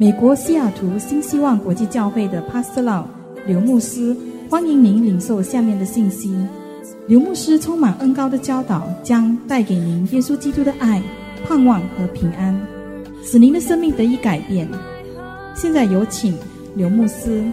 美国西雅图新希望国际教会的 Pastor 刘牧师，欢迎您领受下面的信息。刘牧师充满恩高的教导，将带给您耶稣基督的爱、盼望和平安，使您的生命得以改变。现在有请刘牧师。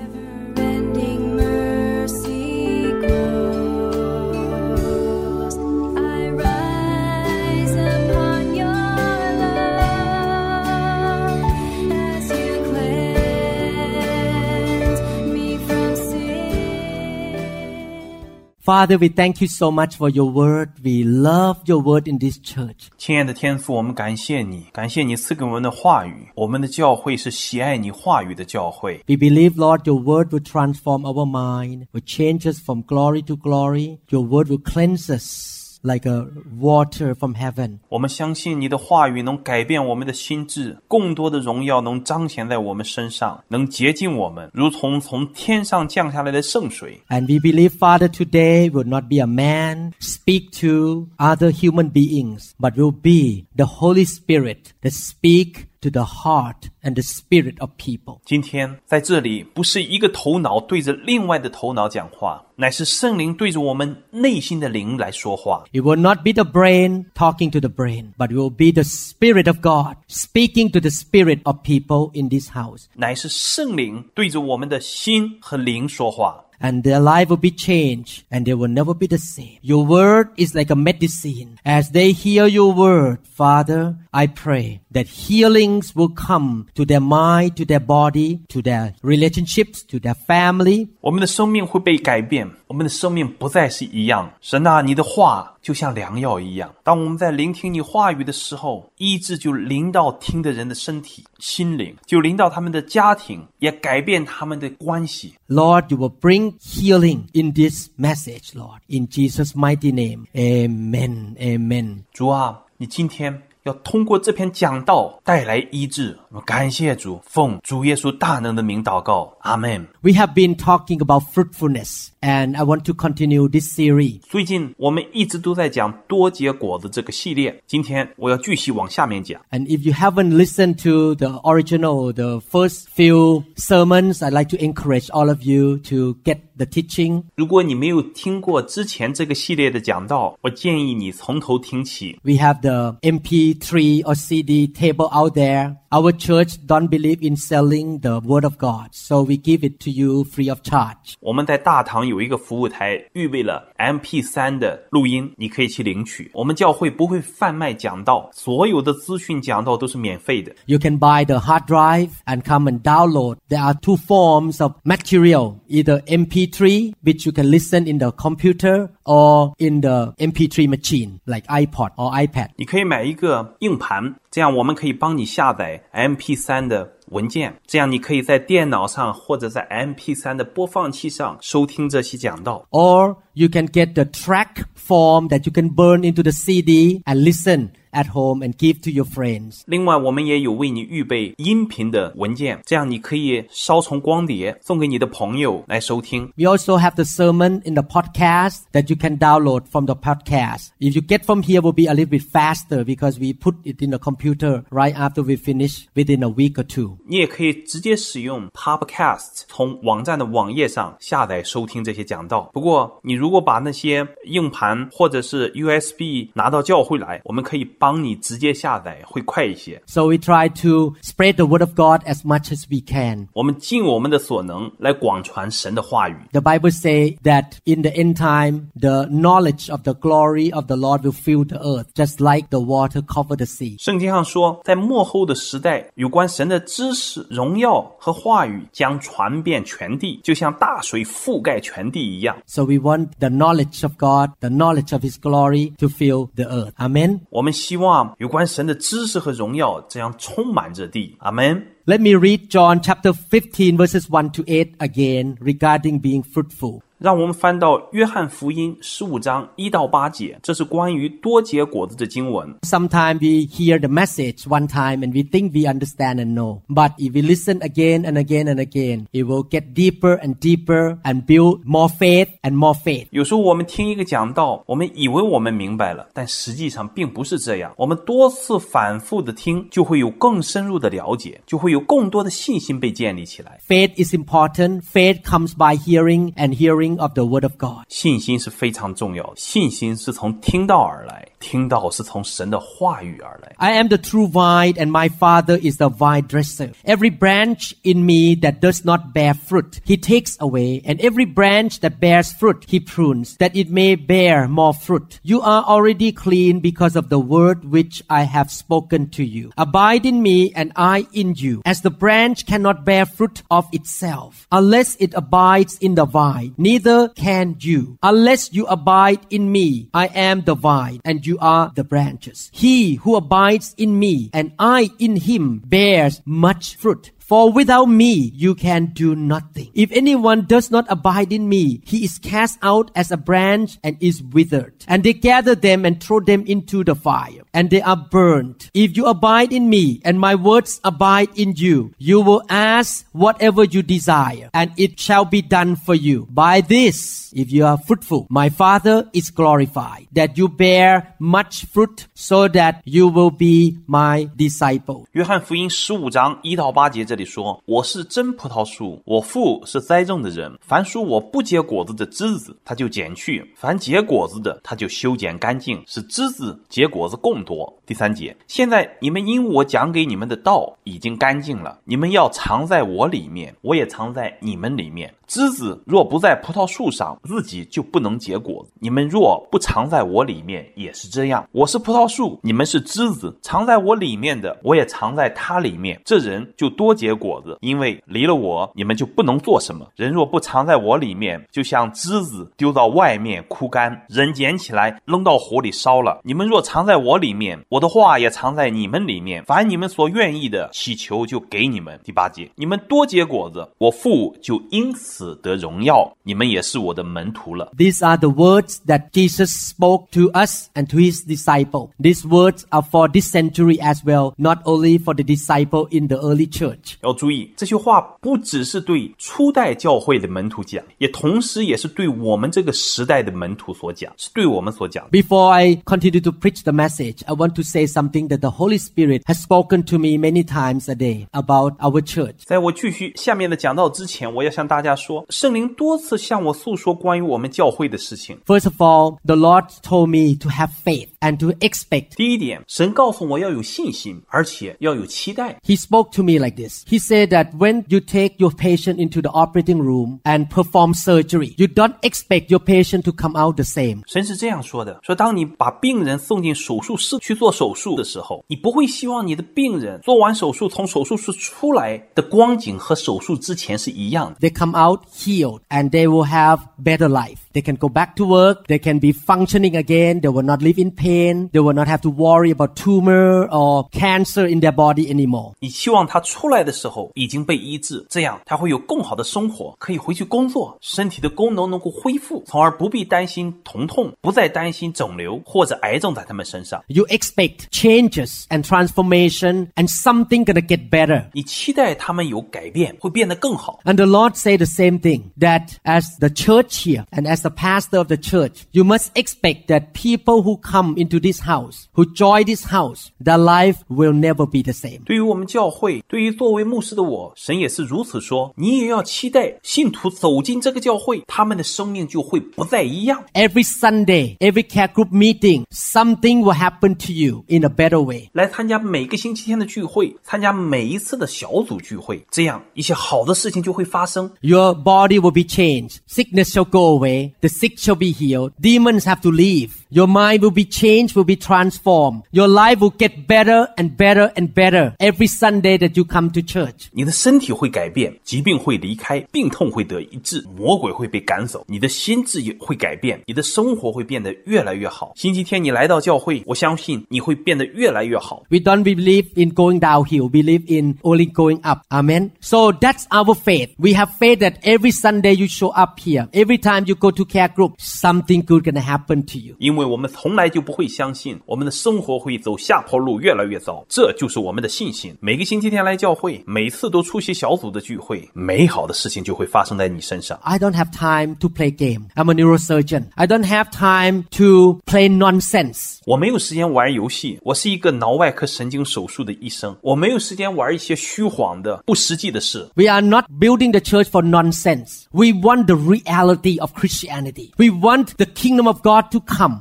Father, we thank you so much for your word. We love your word in this church. 亲爱的天父，我们感谢你，感谢你赐给我们的话语。我们的教会是喜爱你话语的教会。 We believe, Lord, your word will transform our mind, will change us from glory to glory. Your word will cleanse us like a water from heaven. 我们相信你的话语能改变我们的心智，更多的荣耀能彰显在我们身上，能洁净我们，如同从天上降下来的圣水。 And we believe, Father, today will not be a man speak to other human beings, but will be the Holy Spirit that speak to the heart and the spirit of people. 今天在这里，不是一个头脑对着另外的头脑讲话，乃是圣灵对着我们内心的灵来说话。 It will not be the brain talking to the brain, but it will be the Spirit of God speaking to the spirit of people in this house. 乃是圣灵对着我们的心和灵说话。 And their life will be changed and they will never be the same. Your word is like a medicine. As they hear your word, Father, I pray that healings will come to their mind, to their body, to their relationships, to their family, 我们的生命会被改变，我们的生命不再是一样。神啊，你的话就像良药一样。当我们在聆听你话语的时候，医治就临到听的人的身体、心灵，就临到他们的家庭，也改变他们的关系。 Lord, you will bring healing in this message, Lord. In Jesus' mighty name. Amen. Amen. 主啊，你今天 要通过这篇讲道带来医治。我们感谢主，奉主耶稣大能的名祷告，阿门。 We have been talking about fruitfulness and I want to continue this series. 最近我们一直都在讲多结果子这个系列，今天我要继续往下面讲。 And if you haven't listened to the original, the first few sermons, I'd like to encourage all of you to get the teaching. 如果你没有听过之前这个系列的讲道，我建议你从头听起。 We have the MP3 or CD table out there. Our church don't believe in selling the word of God, so we give it to you free of charge. 我们在大堂有一个服务台，预备了 MP 3的录音，你可以去领取。我们教会不会贩卖讲道，所有的资讯讲道都是免费的。 You can buy the hard drive and come and download. There are two forms of material, either MP3, which you can listen in the computer, or in the MP3 machine, like iPod or iPad. 你可以买一个硬盘，这样我们可以帮你下载 MP 3的 文件，这样你可以在电脑上或者在 MP 3的播放器上收听这些讲道。 Or you can get the track form that you can burn into the CD and listen at home and give to your friends. 另外，我们也有为你预备音频的文件，这样你可以烧成光碟送给你的朋友来收听。 We also have the sermon in the podcast that you can download from the podcast. If you get from here, will be a little bit faster because we put it in the computer right after we finish within a week or two. 你也可以直接使用 Podcast 从网站的网页上下载收听这些讲道。不过，你如果把那些硬盘或者是 USB 拿到教会来，我们可以帮你直接下载，会快一些。So we try to spread the word of God as much as we can. 我们尽我们的所能来广传神的话语。The Bible say that in the end time, the knowledge of the glory of the Lord will fill the earth, just like the water cover the sea. 圣经上说，在末后的时代，有关神的知识、荣耀和话语将传遍全地，就像大水覆盖全地一样。 So we want the knowledge of God, the knowledge of His glory to fill the earth. Amen. 我们希望有关神的知识和荣耀这样充满着地。阿门。 Let me read John chapter 15 verses 1 to 8 again regarding being fruitful. 让我们翻到约翰福音十五章一到八节，这是关于多结果子的经文。 Sometimes we hear the message one time and we think we understand and know. But if we listen again and again and again, it will get deeper and deeper and build more faith and more faith. 有时候我们听一个讲道，我们以为我们明白了，但实际上并不是这样。我们多次反复的听，就会有更深入的了解，就会有更多的信心被建立起来。 Faith is important. Faith comes by hearing and hearing of the word of God. 信心是非常重要的，信心是从听到而来，听到是从神的话语而来。 I am the true vine and my father is the vine dresser. Every branch in me that does not bear fruit, he takes away, and every branch that bears fruit, he prunes, that it may bear more fruit. You are already clean because of the word which I have spoken to you. Abide in me and I in you. As the branch cannot bear fruit of itself unless it abides in the vine, neither can you. Unless you abide in me, I am the vine and you are the branches. He who abides in me and I in him bears much fruit. For without me, you can do nothing. If anyone does not abide in me, he is cast out as a branch and is withered. And they gather them and throw them into the fire, and they are burned. If you abide in me, and my words abide in you, you will ask whatever you desire, and it shall be done for you. By this, if you are fruitful, my Father is glorified, that you bear much fruit, so that you will be my disciple. 约翰福音十五章一到八节这 里说：“我是真葡萄树，我父是栽种的人。凡属我不结果子的枝子，他就剪去；凡结果子的，他就修剪干净，使枝子结果子更多。”第三节，现在你们因我讲给你们的道已经干净了，你们要藏在我里面，我也藏在你们里面。枝子若不在葡萄树上，自己就不能结果。你们若不藏在我里面，也是这样。我是葡萄树，你们是枝子，藏在我里面的，我也藏在他里面。这人就多结结果子，因为离了我，你们就不能做什么。人若不藏在我里面，就像枝子丢到外面枯干，人捡起来扔到火里烧了。你们若藏在我里面，我的话也藏在你们里面。凡你们所愿意的，祈求就给你们。第八节，你们多结果子，我父就因此得荣耀，你们也是我的门徒了。These are the words that Jesus spoke to us and to his disciple. These words are for this century as well, not only for the disciple in the early church. 要注意，这些话不只是对初代教会的门徒讲，也同时也是对我们这个时代的门徒所讲，是对我们所讲的。 Before I continue to preach the message, I want to say something that the Holy Spirit has spoken to me many times a day about our church. 在我继续下面的讲到之前，我要向大家说，圣灵多次向我诉说关于我们教会的事情。 First of all, the Lord told me to have faith and to expect. 第一点，神告诉我要有信心，而且要有期待。 He spoke to me like this. He said that when you take your patient into the operating room and perform surgery, you don't expect your patient to come out the same. 神是这样说的：说当你把病人送进手术室去做手术的时候，你不会希望你的病人做完手术从手术室出来的光景和手术之前是一样的。 They come out healed and they will have better life. They can go back to work. They can be functioning again. They will not live in pain. They will not have to worry about tumor or cancer in their body anymore. 你期望他出来的时候已经被医治，这样他会有更好的生活，可以回去工作，身体的功能能够恢复，从而不必担心疼痛，不再担心肿瘤或者癌症在他们身上。 You expect changes and transformation and something gonna get better. 你期待他们有改变，会变得更好。 And the Lord said the same thing that as the church here and as the pastor of the church, you must expect that people who come into this house, who join this house, their life will never be the same. 对于我们教会，对于作为牧师的我，神也是如此说。你也要期待信徒走进这个教会，他们的生命就会不再一样。 Every Sunday, every care group meeting, something will happen to you in a better way. 来参加每个星期天的聚会，参加每一次的小组聚会，这样一些好的事情就会发生。 Your body will be changed. Sickness shall go away. The sick shall be healed. Demons have to leave. Your mind will be changed, will be transformed. Your life will get better and better and better every Sunday that you come to church. 你的身体会改变，疾病会离开，病痛会得医治，魔鬼会被赶走，你的心智也会改变，你的生活会变得越来越好。星期天你来到教会，我相信你会变得越来越好。 We don't believe in going downhill. We believe in only going up. Amen. So that's our faith. We have faith that every Sunday you show up here. Every time you go to care group, something good gonna happen to you. 因 为我们从来就不会相信我们的生活会走下坡路，越来越糟，这就是我们的信心。每个星期天来教会，每次都出席小组的聚会，美好的事情就会发生在你身上。 I don't have time to play game. I'm a neurosurgeon. I don't have time to play nonsense. 我没有时间玩游戏，我是一个脑外科神经手术的医生，我没有时间玩一些虚晃的、不实际的事。 We are not building the church for nonsense. We want the reality of Christianity. We want the kingdom of God to come.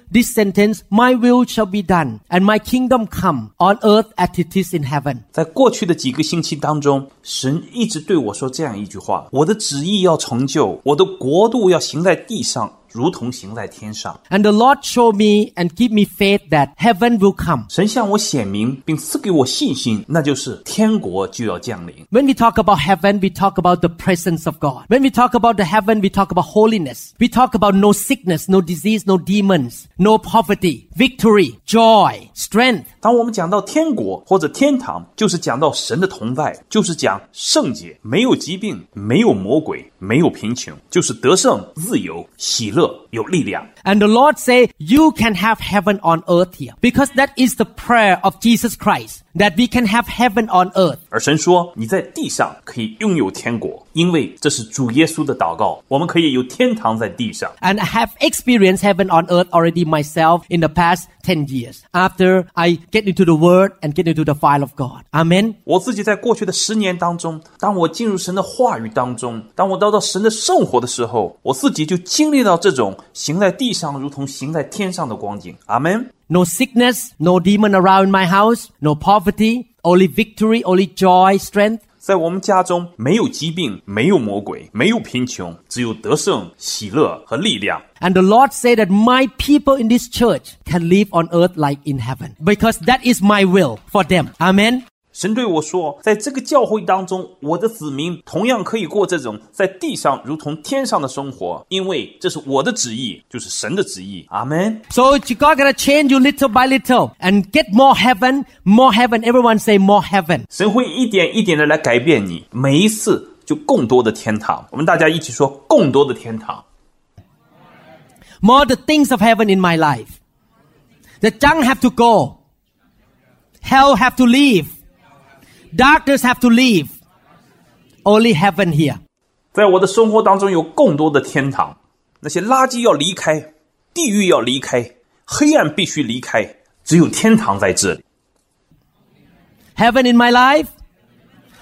this sentence, my will shall be done and my kingdom come on earth as it is in heaven. 在过去的几个星期当中，神一直对我说这样一句话：我的旨意要成就，我的国度要行在地上， 如同行在天上。 And the Lord showed me and give me faith that heaven will come. 神向我显明，并赐给我信心，那就是天国就要降临。 When we talk about heaven, we talk about the presence of God. When we talk about the heaven, we talk about holiness. We talk about no sickness, no disease, no demons, no poverty, victory, joy, strength. 当我们讲到天国或者天堂，就是讲到神的同在，就是讲圣洁，没有疾病，没有魔鬼，没有贫穷，就是得胜、自由、喜乐、 有力量。 And the Lord say, you can have heaven on earth here. Because that is the prayer of Jesus Christ. That we can have heaven on earth. 而神说：“你在地上可以拥有天国， 因为这是主耶稣的祷告。我们可以有天堂在地上。 And I have experienced heaven on earth already myself in the past 10 years. After I get into the word and get into the file of God. Amen. 我自己在过去的十年当中，当我进入神的话语当中，当我得到神的生活的时候，我自己就经历到这种行在地上如同行在天上的光景。阿门。 No sickness, no demon around my house, no poverty, only victory, only joy, strength. 在我们家中，没有疾病，没有魔鬼，没有贫穷，只有得胜、喜乐和力量。 And the Lord said that my people in this church can live on earth like in heaven. Because that is my will for them. Amen. 神对我说，在这个教会当中，我的子民同样可以过这种在地上如同天上的生活，因为这是我的旨意，就是神的旨意。阿门。 So God gonna change you little by little and get more heaven, more heaven. Everyone say more heaven. 神会一点一点的来改变你，每一次就更多的天堂。我们大家一起说，更多的天堂。 More the things of heaven in my life. The junk have to go. Hell have to leave. Darkness have to leave. Only heaven here. 在我的生活当中有更多的天堂，那些垃圾要离开，地狱要离开，黑暗必须离开，只有天堂在这里。 Heaven in my life.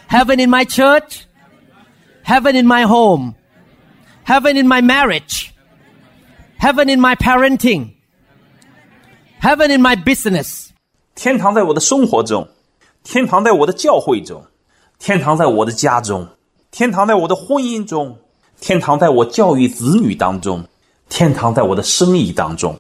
Heaven in my church. Heaven in my home. Heaven in my marriage. Heaven in my parenting. Heaven in my business. 天堂在我的生活中， 天堂在我的教会中，天堂在我的家中，天堂在我的婚姻中，天堂在我教育子女当中，天堂在我的生意当中。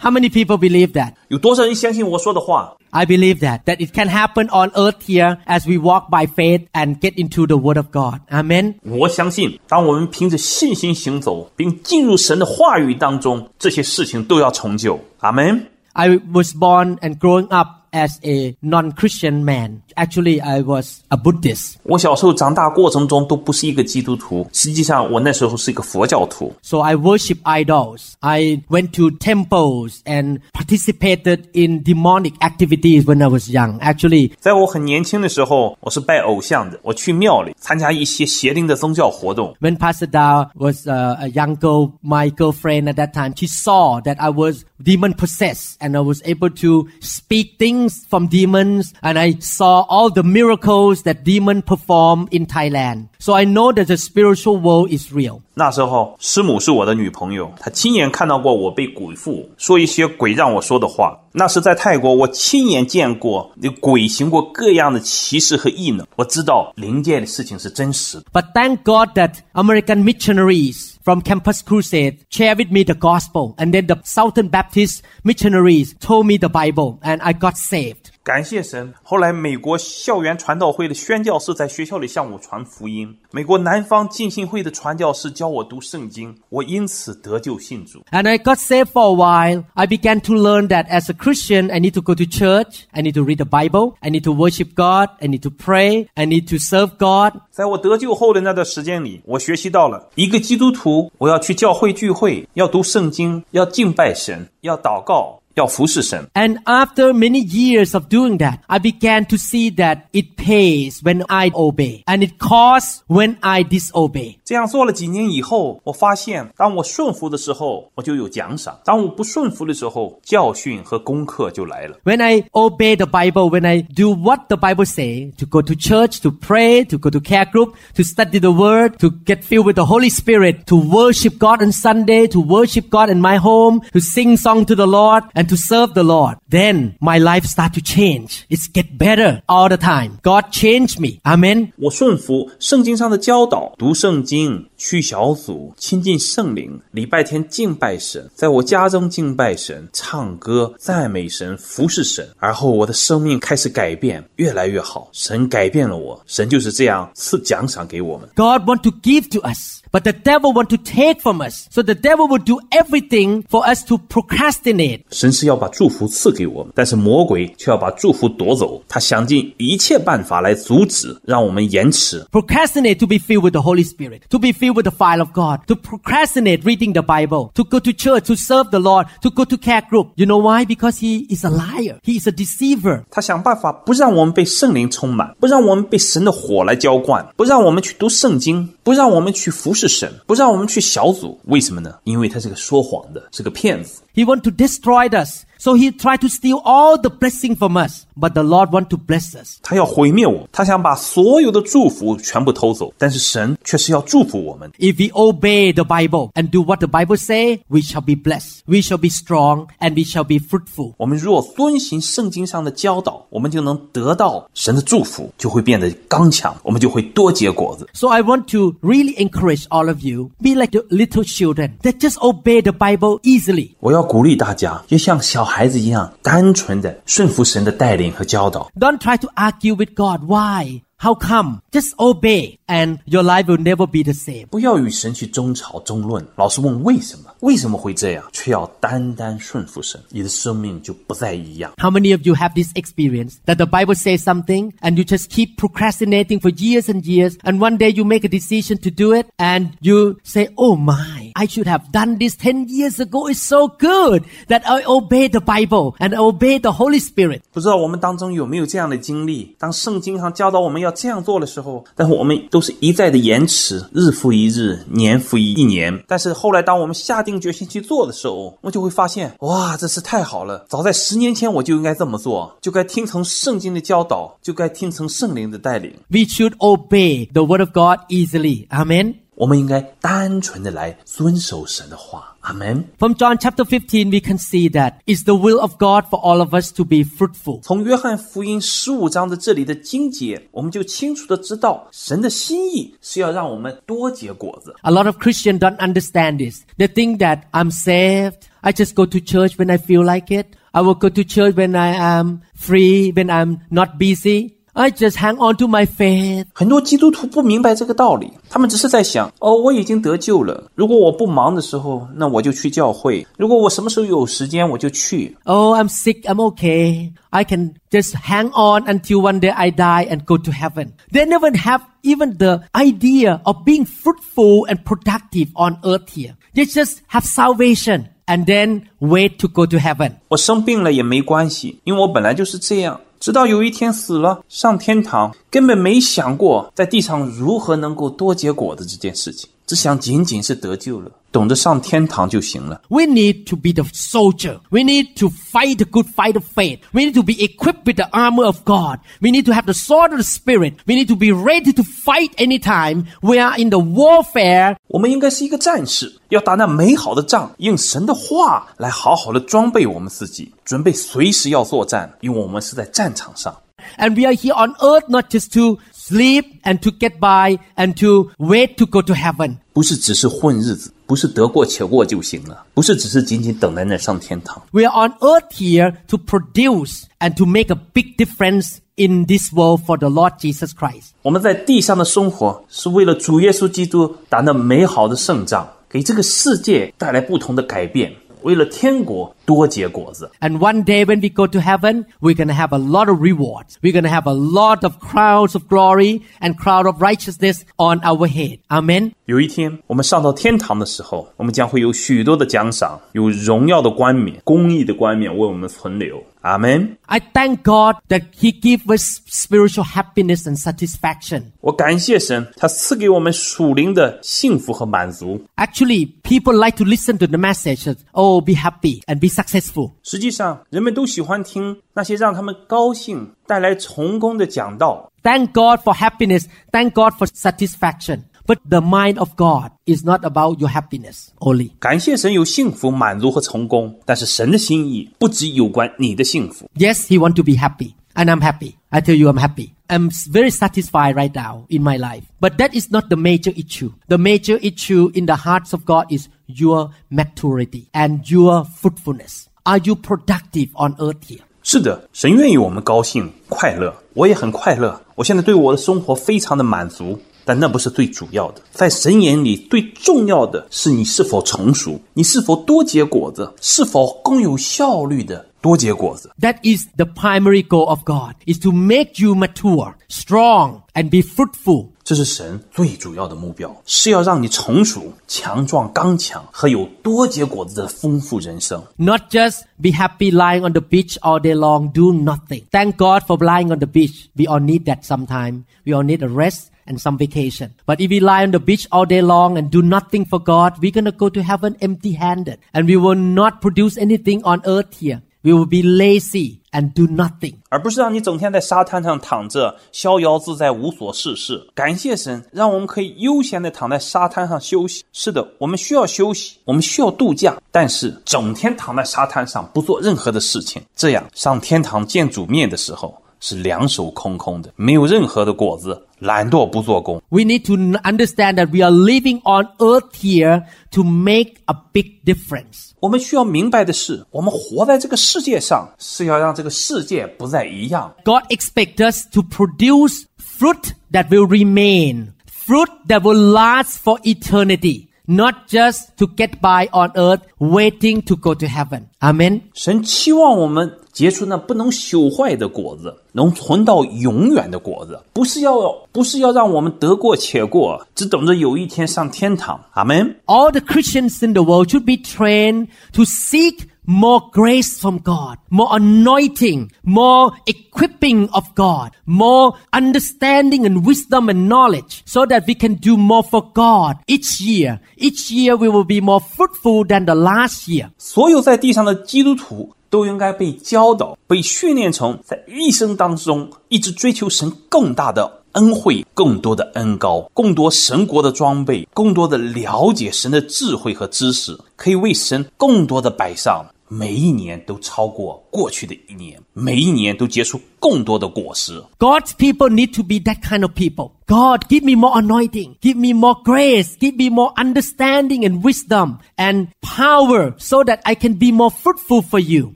How many people believe that? 有多少人相信我说的话？ I believe that, that it can happen on earth here as we walk by faith and get into the Word of God. Amen. 我相信，当我们凭着信心行走，并进入神的话语当中，这些事情都要成就。阿门。 I was born and growing up as a non-Christian man. Actually, I was a Buddhist. 我小时候长大过程中都不是一个基督徒，实际上我那时候是一个佛教徒。 So I worship idols. I went to temples and participated in demonic activities when I was young. Actually, 在我很年轻的时候，我是拜偶像的，我去庙里参加一些邪灵的宗教活动。 when Pastor Dow was uh, a young girl, my girlfriend at that time, she saw that I was demon possessed and I was able to speak things healings from demons and I saw all the miracles that demon perform in Thailand. So I know that the spiritual world is real. 那时候，师母是我的女朋友，她亲眼看到过我被鬼附，说一些鬼让我说的话。那是在泰国，我亲眼见过那鬼行过各样的奇事和异能，我知道灵界的事情是真实的。 But thank God that American missionaries from Campus Crusade shared with me the gospel and then the Southern Baptist missionaries told me the Bible and I got saved. 感谢神！后来，美国校园传道会的宣教士在学校里向我传福音；美国南方浸信会的传教士教我读圣经，我因此得救信主。And I got saved for a while. I began to learn that as a Christian, I need to go to church. I need to read the Bible. I need to worship God. I need to pray. I need to serve God. 在我得救后的那段时间里，我学习到了一个基督徒，我要去教会聚会，要读圣经，要敬拜神，要祷告，要服侍神。 And after many years of doing that, I began to see that it pays when I obey and it costs when I disobey. 这样做了几年以后，我发现，当我顺服的时候，我就有奖赏；当我不顺服的时候，教训和功课就来了。 When I obey the Bible, when I do what the Bible say, to go to church, to pray, to go to care group, to study the word, to get filled with the Holy Spirit, to worship God on Sunday, to worship God in my home, to sing song to the Lord and to serve the Lord, then my life start to change. It's get better all the time. God changed me. Amen. 我顺服圣经上的教导，读圣经，去小组，亲近圣灵，礼拜天敬拜神，在我家中敬拜神，唱歌，赞美神，服侍神。而后我的生命开始改变，越来越好。神改变了我，神就是这样赐奖赏给我们。 God want to give to us, but the devil want to take from us. So the devil will do everything for us to procrastinate. 神是要把祝福赐给我们，但是魔鬼却要把祝福夺走。他想尽一切办法来阻止，让我们延迟。 procrastinate to be filled with the Holy Spirit, to be filled with the fire of God, to procrastinate reading the Bible, to go to church, to serve the Lord, to go to care group. You know why? Because he is a liar. He is a deceiver. 他想办法不让我们被圣灵充满，不让我们被神的火来浇灌，不让我们去读圣经，不让我们去服 是神，不让我们去小组。为什么呢？因为他是个说谎的，是个骗子。He want to destroy us. So he tried to steal all the blessing from us. But the Lord want to bless us. 他要毁灭我，他想把所有的祝福全部偷走，但是神却是要祝福我们。 If we obey the Bible and do what the Bible say, we shall be blessed. We shall be strong and we shall be fruitful. 我们若遵行圣经上的教导，我们就能得到神的祝福，就会变得刚强，我们就会多结果子。 So I want to really encourage all of you, be like the little children that just obey the Bible easily. 我要鼓励大家，也像小 孩子一样，单纯的顺服神的带领和教导。 Don't try to argue with God. Why? How come? Just obey and your life will never be the same. 不要与神去争吵争论，老是问为什么，为什么会这样，却要单单顺服神，你的生命就不再一样。 How many of you have this experience that the Bible says something and you just keep procrastinating for years and years and one day you make a decision to do it and you say, Oh my, I should have done this 10 years ago. It's so good that I obey the Bible and obey the Holy Spirit. 不知道我们当中有没有这样的经历？当圣经上教导我们要这样做的时候，但是我们都是一再的延迟，日复一日，年复一年。但是后来，当我们下定决心去做的时候，我就会发现，哇，这是太好了！早在十年前我就应该这么做，就该听从圣经的教导，就该听从圣灵的带领。 We should obey the Word of God easily. Amen. 我们应该单纯的来遵守神的话。阿门。 From John chapter 15, we can see that it's the will of God for all of us to be fruitful. 从约翰福音十五章的这里的经节，我们就清楚的知道，神的心意是要让我们多结果子。 A lot of Christians don't understand this. They think that I'm saved. I just go to church when I feel like it. I will go to church when I am free, when I'm not busy. I just hang on to my faith. 很多基督徒不明白这个道理，他们只是在想：哦，我已经得救了。如果我不忙的时候，那我就去教会；如果我什么时候有时间，我就去。 Oh, I'm sick. I'm okay. I can just hang on until one day I die and go to heaven. They never have even the idea of being fruitful and productive on earth here. They just have salvation and then wait to go to heaven. 我生病了也没关系，因为我本来就是这样。 直到有一天死了，上天堂，根本没想过在地上如何能够多结果子这件事情。只想仅仅是得救了，懂得上天堂就行了。 We need to be the soldier. We need to fight the good fight of faith. We need to be equipped with the armor of God. We need to have the sword of the Spirit. We need to be ready to fight anytime we are in the warfare 我们应该是一个战士，要打那美好的仗，用神的话来好好的装备我们自己，准备随时要作战，因为我们是在战场上。 And we are here on earth not just to sleep and to get by and to wait to go to heaven. 不是只是混日子，不是得过且过就行了，不是只是仅仅等在那儿上天堂。 We are on earth here to produce and to make a big difference in this world for the Lord Jesus Christ. 我们在地上的生活是为了主耶稣基督打那美好的胜仗，给这个世界带来不同的改变，为了天国 多结果子。 And one day when we go to heaven, we're going to have a lot of rewards. We're going to have a lot of crowns of glory and crown of righteousness on our head. Amen. 有一天，我们上到天堂的时候，我们将会有许多的奖赏，有荣耀的冠冕、公义的冠冕为我们存留。阿门。 I thank God that He gives us spiritual happiness and satisfaction. 我感谢神，他赐给我们属灵的幸福和满足。 Actually, people like to listen to the message that, oh, be happy and be successful. 实际上，人们都喜欢听那些让他们高兴、带来成功的讲道。 Thank God for happiness. Thank God for satisfaction. But the mind of God is not about your happiness only. 感谢神有幸福、满足和成功，但是神的心意不只有关你的幸福。 Yes, He want to be happy. And I'm happy. I tell you, I'm happy. I'm s- very satisfied right now in my life. But that is not the major issue. The major issue in the hearts of God is your maturity and your fruitfulness. Are you productive on earth here? 是的，神愿意我们高兴、快乐，我也很快乐。我现在对我的生活非常的满足，但那不是最主要的。在神眼里，最重要的是你是否成熟，你是否多结果子，是否更有效率的 多结果子。 That is the primary goal of God, is to make you mature, strong, and be fruitful. 这是神最主要的目标，是要让你成熟、强壮、刚强和有多结果子的丰富人生。 Not just be happy lying on the beach all day long, do nothing. Thank God for lying on the beach. We all need that sometime. We all need a rest and some vacation. But if we lie on the beach all day long and do nothing for God, we're gonna go to heaven empty handed. And we will not produce anything on earth here. We will be lazy and do nothing. 而不是让你整天在沙滩上躺着，逍遥自在，无所事事。感谢神，让我们可以悠闲的躺在沙滩上休息。是的，我们需要休息，我们需要度假，但是整天躺在沙滩上不做任何的事情，这样上天堂见主面的时候是两手空空的，没有任何的果子，懒惰不做工。 We need to n- understand that we are living on earth here to make a big difference. 我们需要明白的是，我们活在这个世界上，是要让这个世界不再一样。 God expects us to produce fruit that will remain, fruit that will last for eternity, not just to get by on earth waiting to go to heaven. Amen. 神期望我们 结出那不能朽坏的果子，能存到永远的果子，不是要不是要让我们得过且过，只等着有一天上天堂。阿门。All the Christians in the world should be trained to seek more grace from God, more anointing, more equipping of God, more understanding and wisdom and knowledge so that we can do more for God each year. Each year we will be more fruitful than the last year. 所有在地上的基督徒都应该被教导、被训练成在一生当中一直追求神更大的恩惠、更多的恩膏、更多神国的装备、更多的了解神的智慧和知识，可以为神更多的摆上。每一年都超过过去的一年，每一年都结出更多的果实。God's people need to be that kind of people. God, give me more anointing, give me more grace, give me more understanding and wisdom and power, so that I can be more fruitful for you.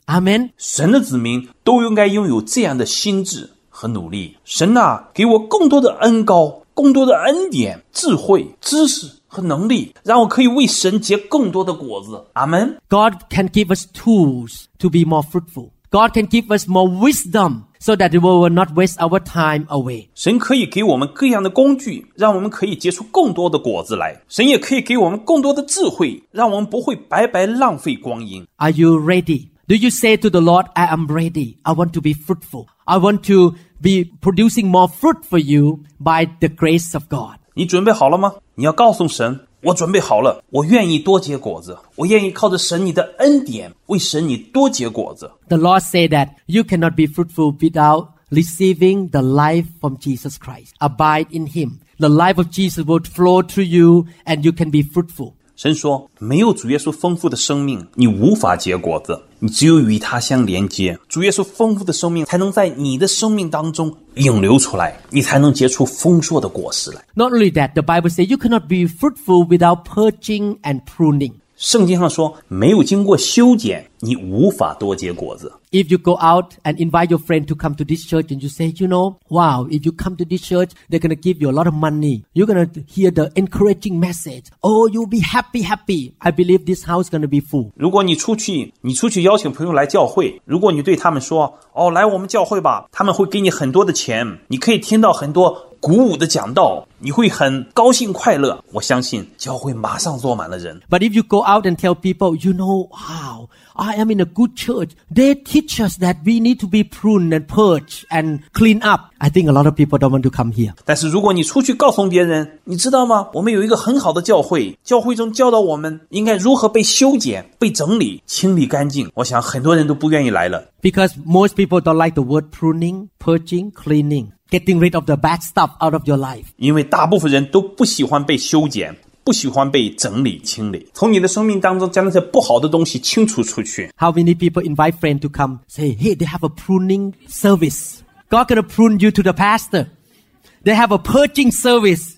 Amen. 神的子民都应该拥有这样的心智和努力。神啊，给我更多的恩膏，更多的恩典、智慧、知识。和能力，让我可以为神结更多的果子。阿门。 God can give us tools to be more fruitful. God can give us more wisdom so that we will not waste our time away. 神可以给我们各样的工具，让我们可以结出更多的果子来。神也可以给我们更多的智慧，让我们不会白白浪费光阴。 Are you ready? Do you say to the Lord, I am ready. I want to be fruitful. I want to be producing more fruit for you by the grace of God. 你准备好了吗？你要告诉神， 我准备好了，我愿意多结果子，我愿意靠着神你的恩典，为神你多结果子。 The Lord said that you cannot be fruitful without receiving the life from Jesus Christ. Abide in Him. The life of Jesus will flow through you and you can be fruitful. 神说：“没有主耶稣丰富的生命，你无法结果子。你只有与他相连接，主耶稣丰富的生命才能在你的生命当中涌流出来，你才能结出丰硕的果实来。Not only that, the Bible says you cannot be fruitful without purging and pruning. 圣经上说，没有经过修剪，你无法多结果子。 If you go out and invite your friend to come to this church and you say, you know, wow, if you come to this church, they're going to give you a lot of money. You're going to hear the encouraging message. Oh, you'll be happy, happy. I believe this house is going to be full. 如果你出去，你出去邀请朋友来教会，如果你对他们说：“哦，来我们教会吧”，他们会给你很多的钱，你可以听到很多 鼓舞的讲道，你会很高兴快乐。我相信教会马上坐满了人。 But if you go out and tell people, you know, wow, I am in a good church. They teach us that we need to be pruned and purged and clean up. I think a lot of people don't want to come here. 但是如果你出去告诉别人，你知道吗？我们有一个很好的教会，教会中教导我们应该如何被修剪、被整理、清理干净。我想很多人都不愿意来了， Because most people don't like the word pruning, purging, cleaning, getting rid of the bad stuff out of your life. 因为大部分人都不喜欢被修剪，不喜欢被整理清理，从你的生命当中将那些不好的东西清除出去。 How many people invite friends to come say, hey, they have a pruning service. God gonna prune you to the pastor. They have a purging service.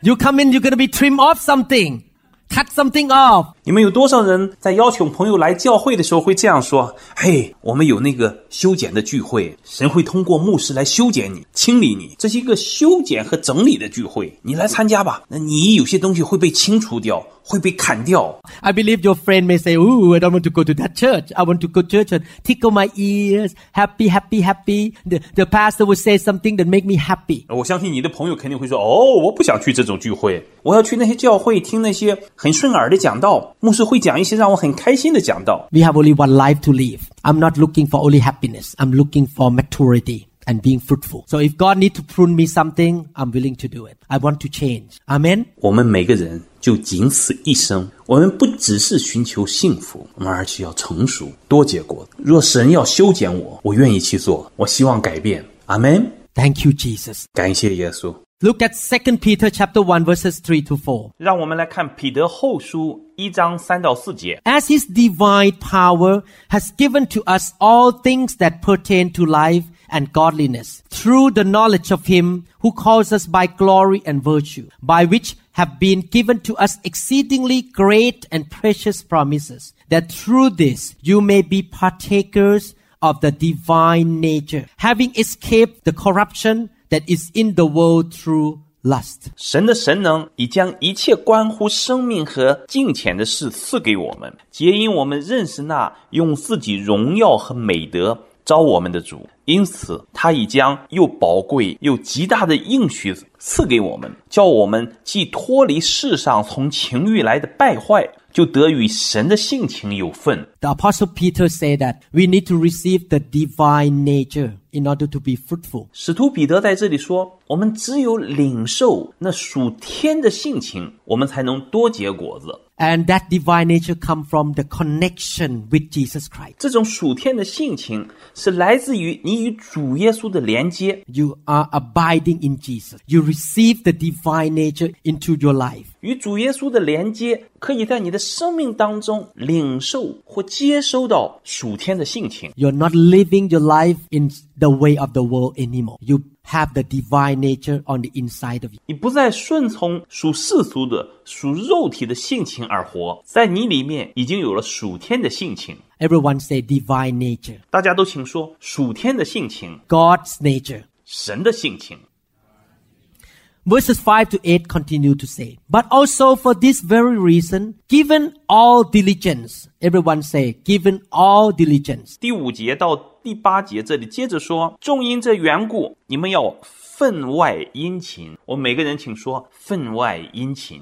You come in, you're gonna be trim off something, cut something off. 你们有多少人在邀请朋友来教会的时候会这样说：“嘿，我们有那个修剪的聚会，神会通过牧师来修剪你、清理你，这是一个修剪和整理的聚会，你来参加吧。那你有些东西会被清除掉，会被砍掉。 I believe your friend may say, Ooh, I don't want to go to that church. I want to go to church and tickle my ears. Happy, happy, happy. The, the pastor will say something that make me happy. 我相信你的朋友肯定会说：“哦，我不想去这种聚会，我要去那些教会听那些 很顺耳的讲道，牧师会讲一些让我很开心的讲道。 We have only one life to live. I'm not looking for only happiness. I'm looking for maturity and being fruitful. So if God need to prune me something, I'm willing to do it. I want to change. Amen. 我们每个人就仅此一生，我们不只是寻求幸福，我们而且要成熟，多结果。若神要修剪我，我愿意去做，我希望改变。阿门。 Thank you, Jesus. 感谢耶稣。 Look at 2 Peter chapter 1 verses 3 to 4. 让我们来看彼得后书一章三到四节。 As his divine power has given to us all things that pertain to life and godliness through the knowledge of him who calls us by glory and virtue, by which have been given to us exceedingly great and precious promises, that through this you may be partakers of the divine nature, having escaped the corruption that is in the world through lust. 神的神能已将一切关乎生命和敬虔的事赐给我们，皆因我们认识那用自己荣耀和美德招我们的主。因此，他已将又宝贵又极大的应许赐给我们，叫我们既脱离世上从情欲来的败坏，就得与神的性情有份。The apostle Peter said that we need to receive the divine nature in order to be fruitful. 使徒彼得在这里说：“我们只有领受那属天的性情，我们才能多结果子。And that divine nature come from the connection with Jesus Christ. 这种属天的性情是来自于你与主耶稣的连接， You are abiding in Jesus. You receive the divine nature into your life. 与主耶稣的连接，可以在你的生命当中领受或接收到属天的性情。 You're not living your life in the way of the world anymore. You have the divine nature on the inside of you. 你不再顺从属世俗的、属肉体的性情而活，在你里面已经有了属天的性情。 Everyone say divine nature. 大家都请说属天的性情， God's nature. 神的性情。 Verses 5 to 8 continue to say, But also for this very reason, given all diligence, everyone say, given all diligence, 第五节到 第八节这里接着说，重因这缘故，你们要分外殷勤。我每个人请说分外殷勤。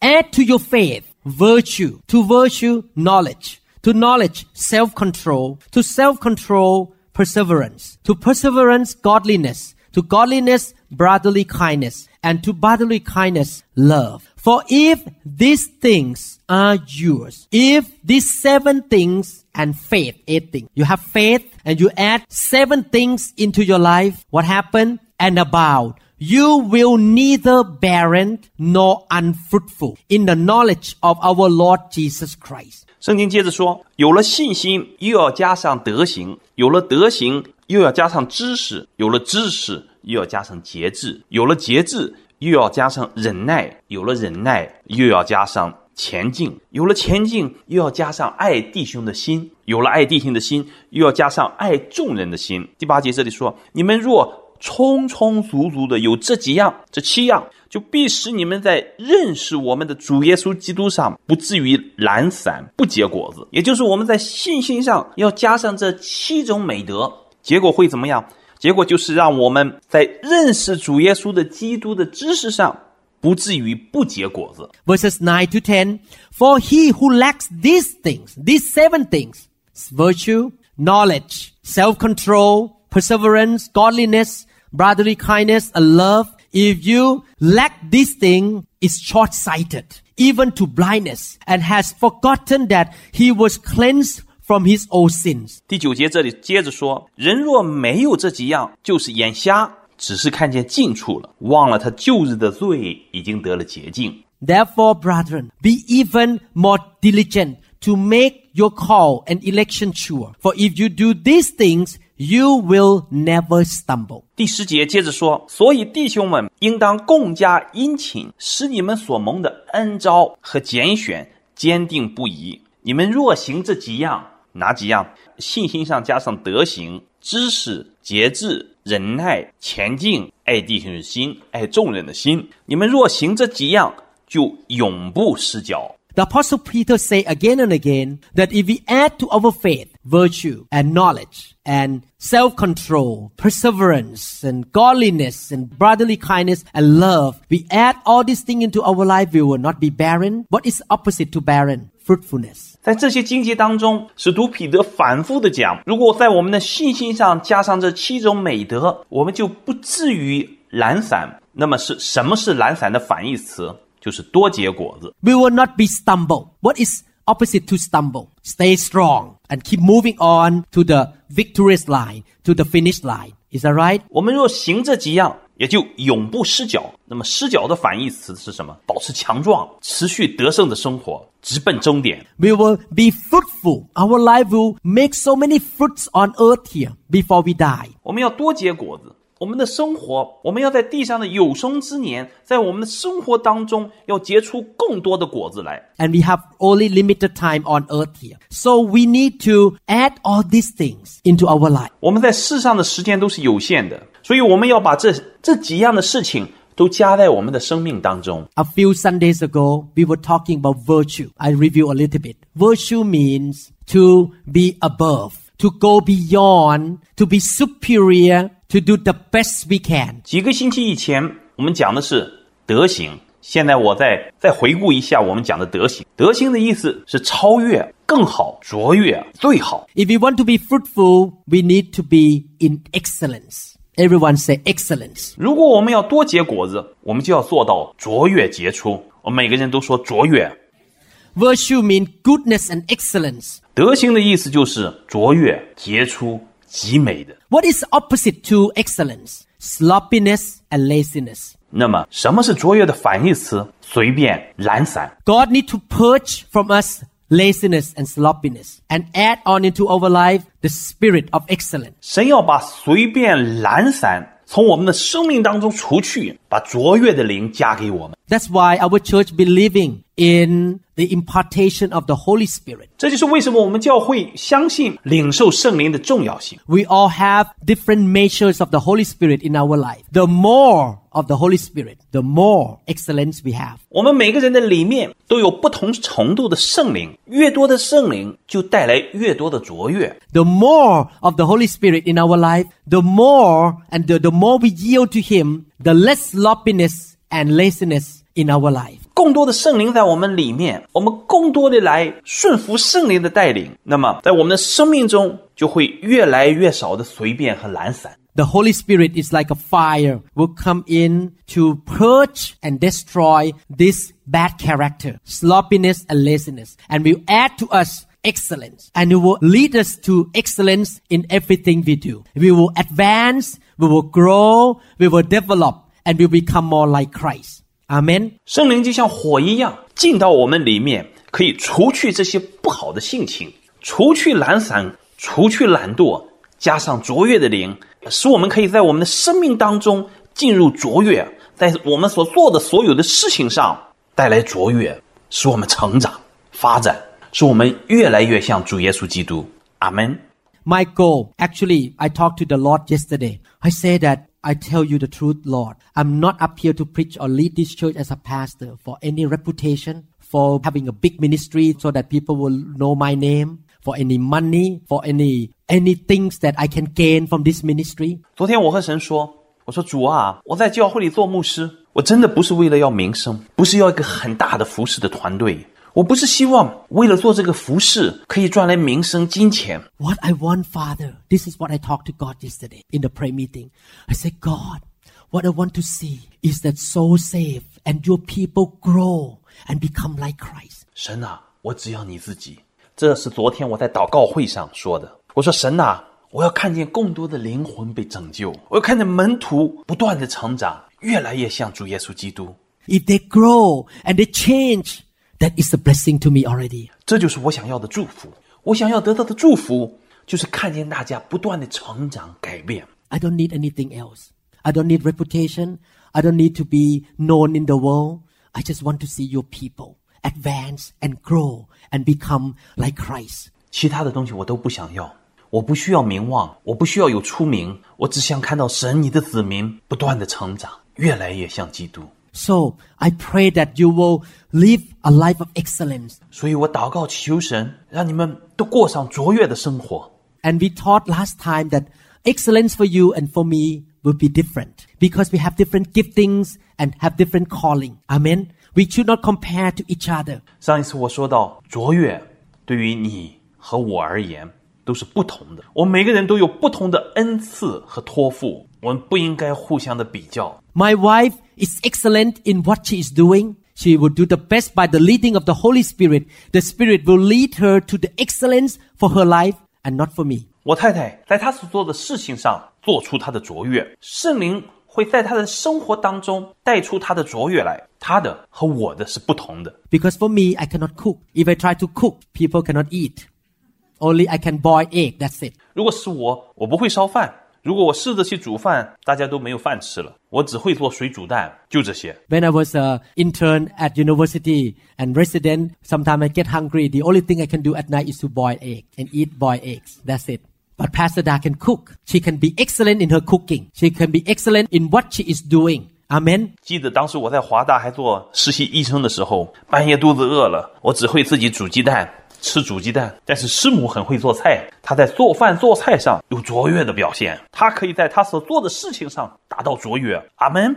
add to your faith virtue, to virtue knowledge, to knowledge self-control, to self-control perseverance, to perseverance godliness, to godliness, brotherly kindness, and to brotherly kindness, love. For if these things are yours, if these seven things and faith, eight things, you have faith and you add seven things into your life, what happened? And abound. You will neither barren nor unfruitful in the knowledge of our Lord Jesus Christ. 圣经接着说，有了信心，又要加上德行；有了德行， 又要加上知识；有了知识，又要加上节制；有了节制，又要加上忍耐；有了忍耐，又要加上前进；有了前进，又要加上爱弟兄的心；有了爱弟兄的心，又要加上爱众人的心。第八节这里说：你们若充充足足的有这几样，这七样，就必使你们在认识我们的主耶稣基督上不至于懒散不结果子。也就是我们在信心上要加上这七种美德，结果会怎么样？结果就是让我们在认识主耶稣的基督的知识上不至于不结果子。 verses 9 to 10 for he who lacks these things these seven things virtue knowledge self-control perseverance godliness brotherly kindness and love if you lack these things is short-sighted even to blindness and has forgotten that he was cleansed from his old sins 第九节这里接着说：人若没有这几样，就是眼瞎，只是看见近处了，忘了他旧日的罪已经得了洁净。Therefore, brethren, be even more diligent to make your call and election sure. For if you do these things, you will never stumble. 第十节接着说：所以弟兄们应当共加殷勤，使你们所蒙的恩招和拣选坚定不移。你们若行这几样，哪几样？信心上加上德行、知识、节制、忍耐、前进、爱弟兄的心、爱众人的心。你们若行这几样，就永不失脚。 The apostle Peter say again and again that if we add to our faith virtue and knowledge and self-control, perseverance and godliness and brotherly kindness and love, we add all these things into our life, we will not be barren. What is opposite to barren? Fruitfulness. 在这些经节当中，使徒彼得反复的讲：如果在我们的信心上加上这七种美德，我们就不至于懒散。那么是什么是懒散的反义词？就是多结果子。 we will not be stumble. What is opposite to stumble? Stay strong and keep moving on to the victorious line, to the finish line. Is that right? 我们若行这几样， 也就永不失脚。那么失脚的反义词是什么？保持强壮，持续得胜的生活，直奔终点。We will be fruitful. Our life will make so many fruits on earth here before we die. 我们要多结果子。我们的生活，我们要在地上的有生之年，在我们的生活当中，要结出更多的果子来。 And we have only limited time on earth here. So we need to add all these things into our life. 我们在世上的时间都是有限的，所以我们要把这这几样的事情都加在我们的生命当中。 A few Sundays ago, we were talking about virtue. I review a little bit. Virtue means to be above, to go beyond, to be superior, to do the best we can. 几个星期以前，我们讲的是德行，现在我再再回顾一下我们讲的德行。德行的意思是超越、更好、卓越、最好。 If we want to be fruitful, we need to be in excellence. Everyone say excellence. 如果我们要多结果子，我们就要做到卓越杰出。我们每个人都说卓越。 Virtue means goodness and excellence. 德行的意思就是卓越、杰出、 极美的。 What is opposite to excellence? Sloppiness and laziness. 那么，什么是卓越的反义词？随便、懒散。 God need to purge from us laziness and sloppiness and add on into our life the spirit of excellence. 神要把随便、懒散从我们的生命当中除去， 把卓越的灵加给我们。 That's why our church believing in the impartation of the Holy Spirit. 这就是为什么我们教会相信领受圣灵的重要性。 We all have different measures of the Holy Spirit in our life. The more of the Holy Spirit, the more excellence we have. 我们每个人的里面都有不同程度的圣灵，越多的圣灵就带来越多的卓越。 The more of the Holy Spirit in our life, the more and the, the more we yield to Him, the less sloppiness and laziness in our life. 更多的圣灵在我们里面，我们更多的来顺服圣灵的带领，那么在我们的生命中就会越来越少的随便和懒散。 The Holy Spirit is like a fire will come in to purge and destroy this bad character, sloppiness and laziness, and will add to us excellence. And it will lead us to excellence in everything we do. We will advance, we will grow, we will develop, and we will become more like Christ. Amen. 圣灵就像火一样进到我们里面，可以除去这些不好的性情，除去懒散，除去懒惰，加上卓越的灵，使我们可以在我们的生命当中进入卓越，在我们所做的所有的事情上带来卓越，使我们成长发展， 使我们越来越像主耶稣基督。阿门。 My goal, actually, I talked to the Lord yesterday. I say that I tell you the truth, Lord. I'm not up here to preach or lead this church as a pastor for any reputation, for having a big ministry so that people will know my name, for any money, for any any things that I can gain from this ministry. 昨天我和神说：“我说主啊，我在教会里做牧师，我真的不是为了要名声，不是要一个很大的服饰的团队， 我不是希望为了做这个服侍可以赚来名声、金钱。What I want, Father, this is what I talked to God yesterday in the prayer meeting. I said, God, what I want to see is that soul save and your people grow and become like Christ. 神啊，我只要你自己。这是昨天我在祷告会上说的。我说神啊，我要看见更多的灵魂被拯救，我要看见门徒不断的成长，越来越像主耶稣基督。If they grow and they change. that is a blessing to me already. 这就是我想要的祝福。我想要得到的祝福，就是看见大家不断的成长改变。 I don't need anything else. I don't need reputation. I don't need to be known in the world. I just want to see your people advance and grow and become like Christ. 其他的东西我都不想要，我不需要名望，我不需要有出名，我只想看到神你的子民不断的成长，越来越像基督。 So I pray that you will live a life of excellence. 所以我祷告求神，让你们都过上卓越的生活。 And we taught last time that excellence for you and for me will be different because we have different giftings and have different calling. Amen. We should not compare to each other. 上一次我说到，卓越对于你和我而言 都是不同的。我们每个人都有不同的恩赐和托付，我们不应该互相的比较。 My wife is excellent in what she is doing. She will do the best by the leading of the Holy Spirit. The Spirit will lead her to the excellence for her life and not for me. 我太太在她所做的事情上做出她的卓越，圣灵会在她的生活当中带出她的卓越来。她的和我的是不同的。 Because for me, I cannot cook. If I try to cook, people cannot eat. Only I can boil egg. That's it. 如果是我，我不会烧饭。如果我试着去煮饭，大家都没有饭吃了。我只会做水煮蛋，就这些。 When I was a intern at university and resident, sometimes I get hungry. The only thing I can do at night is to boil egg and eat boiled eggs. That's it. But Pastor Da can cook. She can be excellent in her cooking. She can be excellent in what she is doing. Amen. 记得当时我在华大还做实习医生的时候，半夜肚子饿了，我只会自己煮鸡蛋， 吃煮鸡蛋。但是师母很会做菜，她在做饭做菜上有卓越的表现，她可以在她所做的事情上达到卓越。阿门。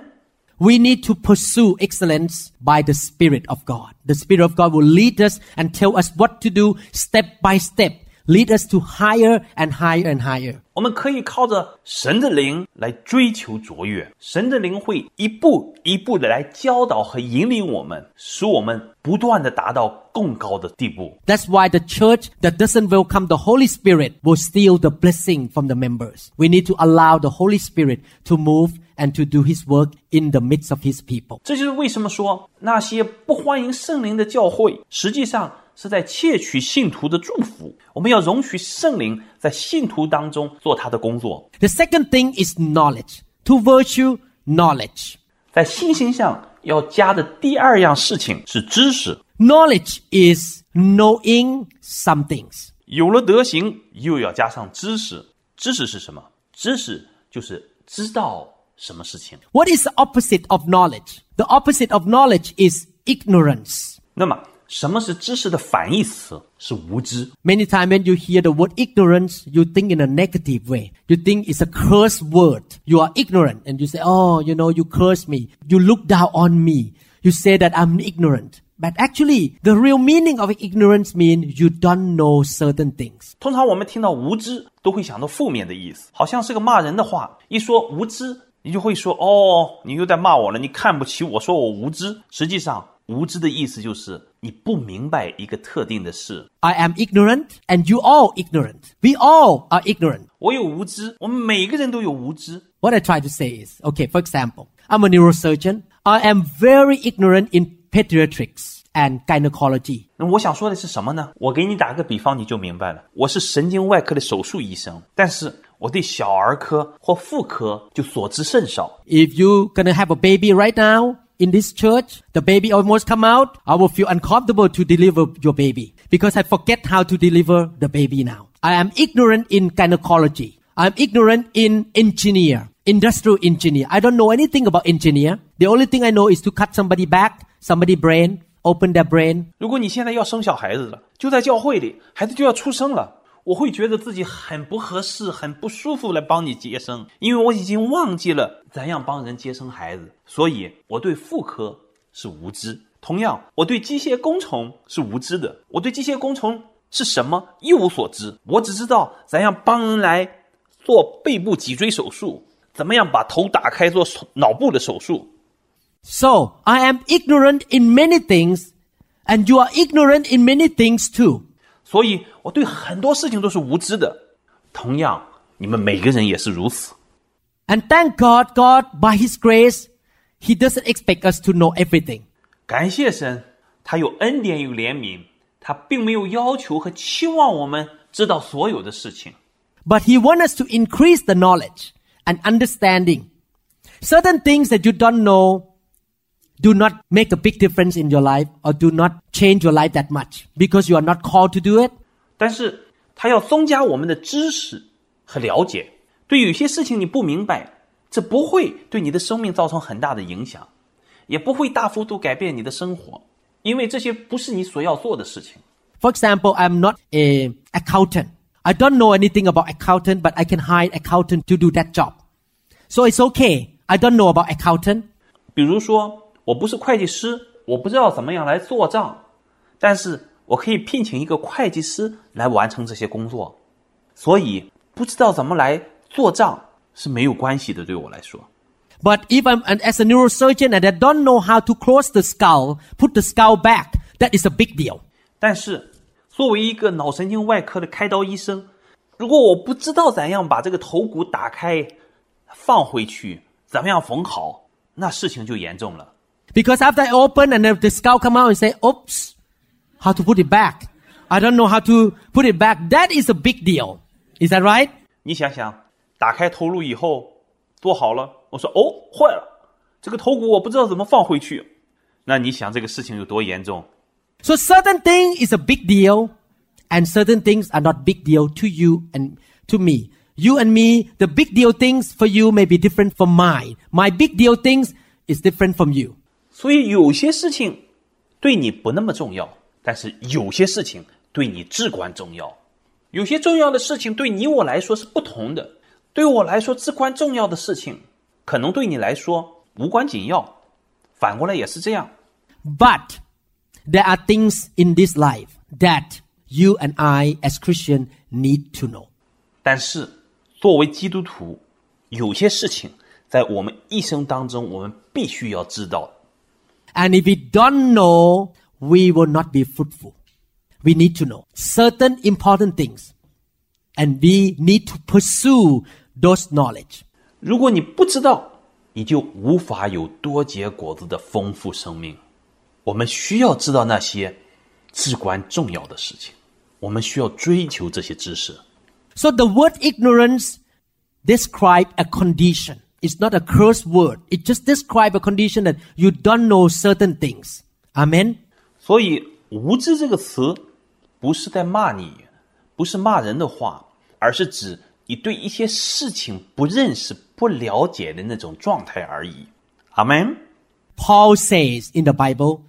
We need to pursue excellence by the Spirit of God. The Spirit of God will lead us and tell us what to do step by step, lead us to higher and higher and higher. 我们可以靠着神的灵来追求卓越，神的灵会一步一步的来教导和引领我们，使我们不断的达到更高的地步。 That's why the church that doesn't welcome the Holy Spirit will steal the blessing from the members. We need to allow the Holy Spirit to move and to do His work in the midst of His people. 这就是为什么说那些不欢迎圣灵的教会，实际上 是在窃取信徒的祝福。我们要容许圣灵在信徒当中做他的工作。The second thing is knowledge. To virtue, knowledge. 在信心上要加的第二样事情是知识。Knowledge is knowing some things. 有了德行，又要加上知识。知识是什么？知识就是知道什么事情。What is the opposite of knowledge? The opposite of knowledge is ignorance. 那么，什么是知识的反义词？是无知。 Many times when you hear the word ignorance, you think in a negative way. You think it's a curse word. You are ignorant and you say, oh, you know, you curse me. You look down on me. You say that I'm ignorant. But actually, the real meaning of ignorance means you don't know certain things. 通常我们听到无知都会想到负面的意思，好像是个骂人的话。一说无知，你就会说哦，你又在骂我了，你看不起我，说我无知。实际上， 无知的意思就是你不明白一个特定的事。 I am ignorant and you all ignorant. We all are ignorant. 我有无知，我们每个人都有无知。 What I try to say is, okay, for example, I'm a neurosurgeon. I am very ignorant in pediatrics and gynecology. 那我想说的是什么呢？我给你打个比方，你就明白了。我是神经外科的手术医生，但是我对小儿科或妇科就所知甚少。 If you gonna have a baby right now in this church, the baby almost come out, I will feel uncomfortable to deliver your baby because I forget how to deliver the baby now. I am ignorant in gynecology. I'm ignorant in engineer, industrial engineer. I don't know anything about engineer. The only thing I know is to cut somebody back, somebody brain, open their brain. 如果你现在要生小孩子了，就在教会里，孩子就要出生了， 我会觉得自己很不合适、很不舒服来帮你接生，因为我已经忘记了怎样帮人接生孩子，所以我对妇科是无知。同样，我对机械工程是无知的，我对机械工程是什么一无所知，我只知道怎样帮人来做背部脊椎手术，怎么样把头打开做手脑部的手术， So I am ignorant in many things and you are ignorant in many things too. 所以我对很多事情都是无知的。同样，你们每个人也是如此。 And thank God, God, by His grace, He doesn't expect us to know everything. 感谢神，他有恩典有怜悯，他并没有要求和期望我们知道所有的事情。 But He wants us to increase the knowledge and understanding. Certain things that you don't know do not make a big difference in your life or do not change your life that much because you are not called to do it. 但是他要增加我们的知识和了解。对有些事情你不明白，这不会对你的生命造成很大的影响，也不会大幅度改变你的生活，因为这些不是你所要做的事情。 For example, I'm not a accountant. I don't know anything about accountant, but I can hire accountant to do that job. So it's okay. I don't know about accountant, 比如说， 我不是会计师，我不知道怎么样来做账，但是我可以聘请一个会计师来完成这些工作，所以不知道怎么来做账是没有关系的，对我来说。But if I'm an, as a neurosurgeon and I don't know how to close the skull, put the skull back, that is a big deal. 但是，作为一个脑神经外科的开刀医生，如果我不知道怎样把这个头骨打开、放回去，怎么样缝好，那事情就严重了。Because after I open and then the skull come out and say, oops, how to put it back? I don't know how to put it back. That is a big deal. Is that right? 你想想，打开头颅以后做好了，我说哦坏了，这个头骨我不知道怎么放回去，那你想这个事情有多严重？ So certain thing is a big deal and certain things are not big deal to you and to me. You and me, the big deal things for you may be different from mine. My big deal things is different from you. 所以有些事情对你不那么重要，但是有些事情对你至关重要。有些重要的事情对你我来说是不同的，对我来说至关重要的事情，可能对你来说无关紧要，反过来也是这样。But there are things in this life that you and I as Christian need to know. 但是作为基督徒，有些事情在我们一生当中，我们必须要知道。And if we don't know, we will not be fruitful. We need to know certain important things. And we need to pursue those knowledge. 如果你不知道，你就无法有多结果子的丰富生命。我们需要知道那些至关重要的事情，我们需要追求这些知识。 So the word ignorance describe a condition. It's not a curse word. It just describe a condition that you don't know certain things. Amen. 所以“无知”这个词，不是在骂你，不是骂人的话，而是指你对一些事情不认识、不了解的那种状态而已。阿门。 Paul says in the Bible,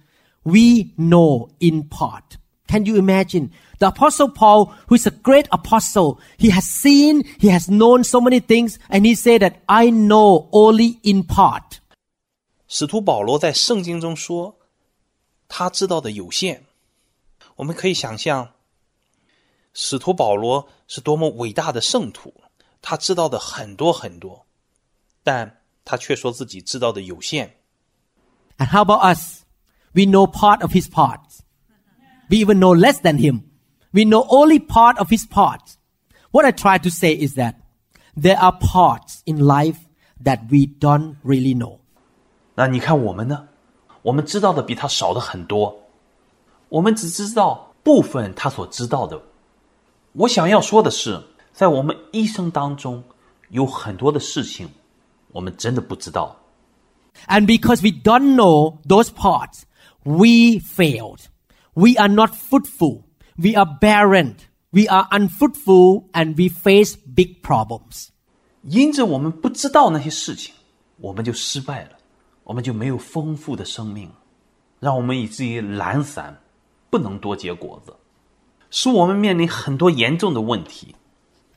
we know in part. Can you imagine? The apostle Paul, who is a great apostle, he has seen, he has known so many things, and he said that I know only in part. 使徒保罗在圣经中说：“ 他知道的有限。我们可以想象，使徒保罗是多么伟大的圣徒，他知道的很多很多，但他却说自己知道的有限。 And how about us? We know part of his parts. We even know less than him. We know only part of his parts. What I try to say is that there are parts in life that we don't really know. 那你看我们呢？我们知道的比他少的很多，我们只知道部分他所知道的。我想要说的是，在我们一生当中，有很多的事情，我们真的不知道。 And because we don't know those parts, we failed. We are not fruitful. We are barren. We are unfruitful and we face big problems. 因着我们不知道那些事情，我们就失败了，我们就没有丰富的生命，让我们以至于懒散，不能多结果子，使我们面临很多严重的问题。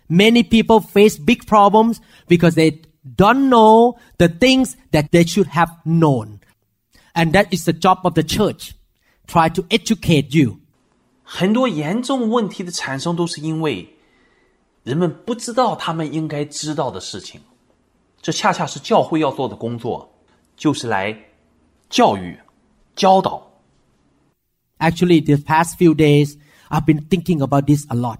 Many people face big problems because they don't know the things that they should have known. And that is the job of the church. Try to educate you. 很多严重问题的产生都是因为人们不知道他们应该知道的事情，这恰恰是教会要做的工作，就是来教育、教导。 Actually, the past few days, I've been thinking about this a lot.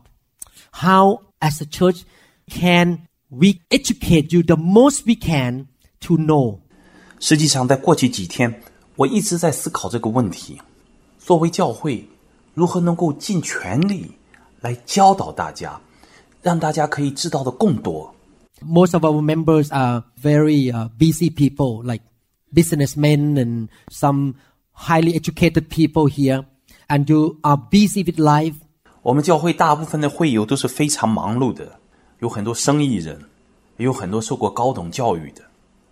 How, as a church, can we educate you the most we can to know? 实际上，在过去几天，我一直在思考这个问题：作为教会， 如何能够尽全力来教导大家，让大家可以知道的更多。 Most of our members are very uh, busy people, like businessmen and some highly educated people here, and you are busy with life. 我们教会大部分的会友都是非常忙碌的，有很多生意人，也有很多受过高等教育的。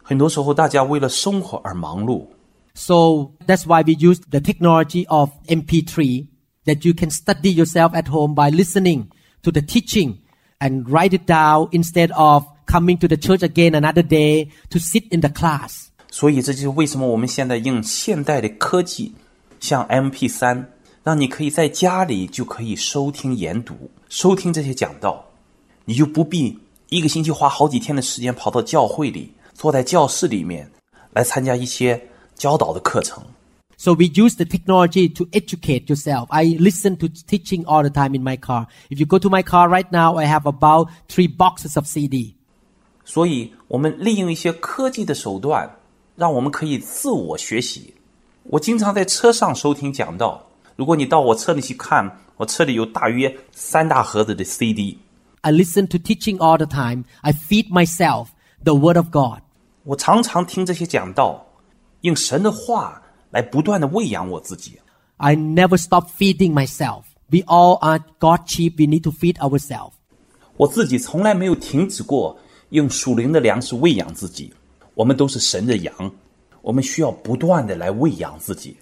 很多时候，大家为了生活而忙碌， So that's why we use the technology of MP3 that you can study yourself at home by listening to the teaching and write it down instead of coming to the church again another day to sit in the class. 所以这就是为什么我们现在用现代的科技，像 MP 三，让你可以在家里就可以收听研读，收听这些讲道，你就不必一个星期花好几天的时间跑到教会里，坐在教室里面来参加一些教导的课程。 So we use the technology to educate yourself. I listen to teaching all the time in my car. If you go to my car right now, I have about three boxes of CD. 所以，我们利用一些科技的手段，让我们可以自我学习。我经常在车上收听讲道。如果你到我车里去看，我车里有大约三大盒子的 CD。 I listen to teaching all the time. I feed myself the Word of God. 我常常听这些讲道，用神的话 来不断的喂养我自己。 I never stop feeding myself. We all are God sheep. We need to feed ourselves. 我自己从来没有停止过用属灵的粮食喂养自己。我们都是神的羊，我们需要不断的来喂养自己。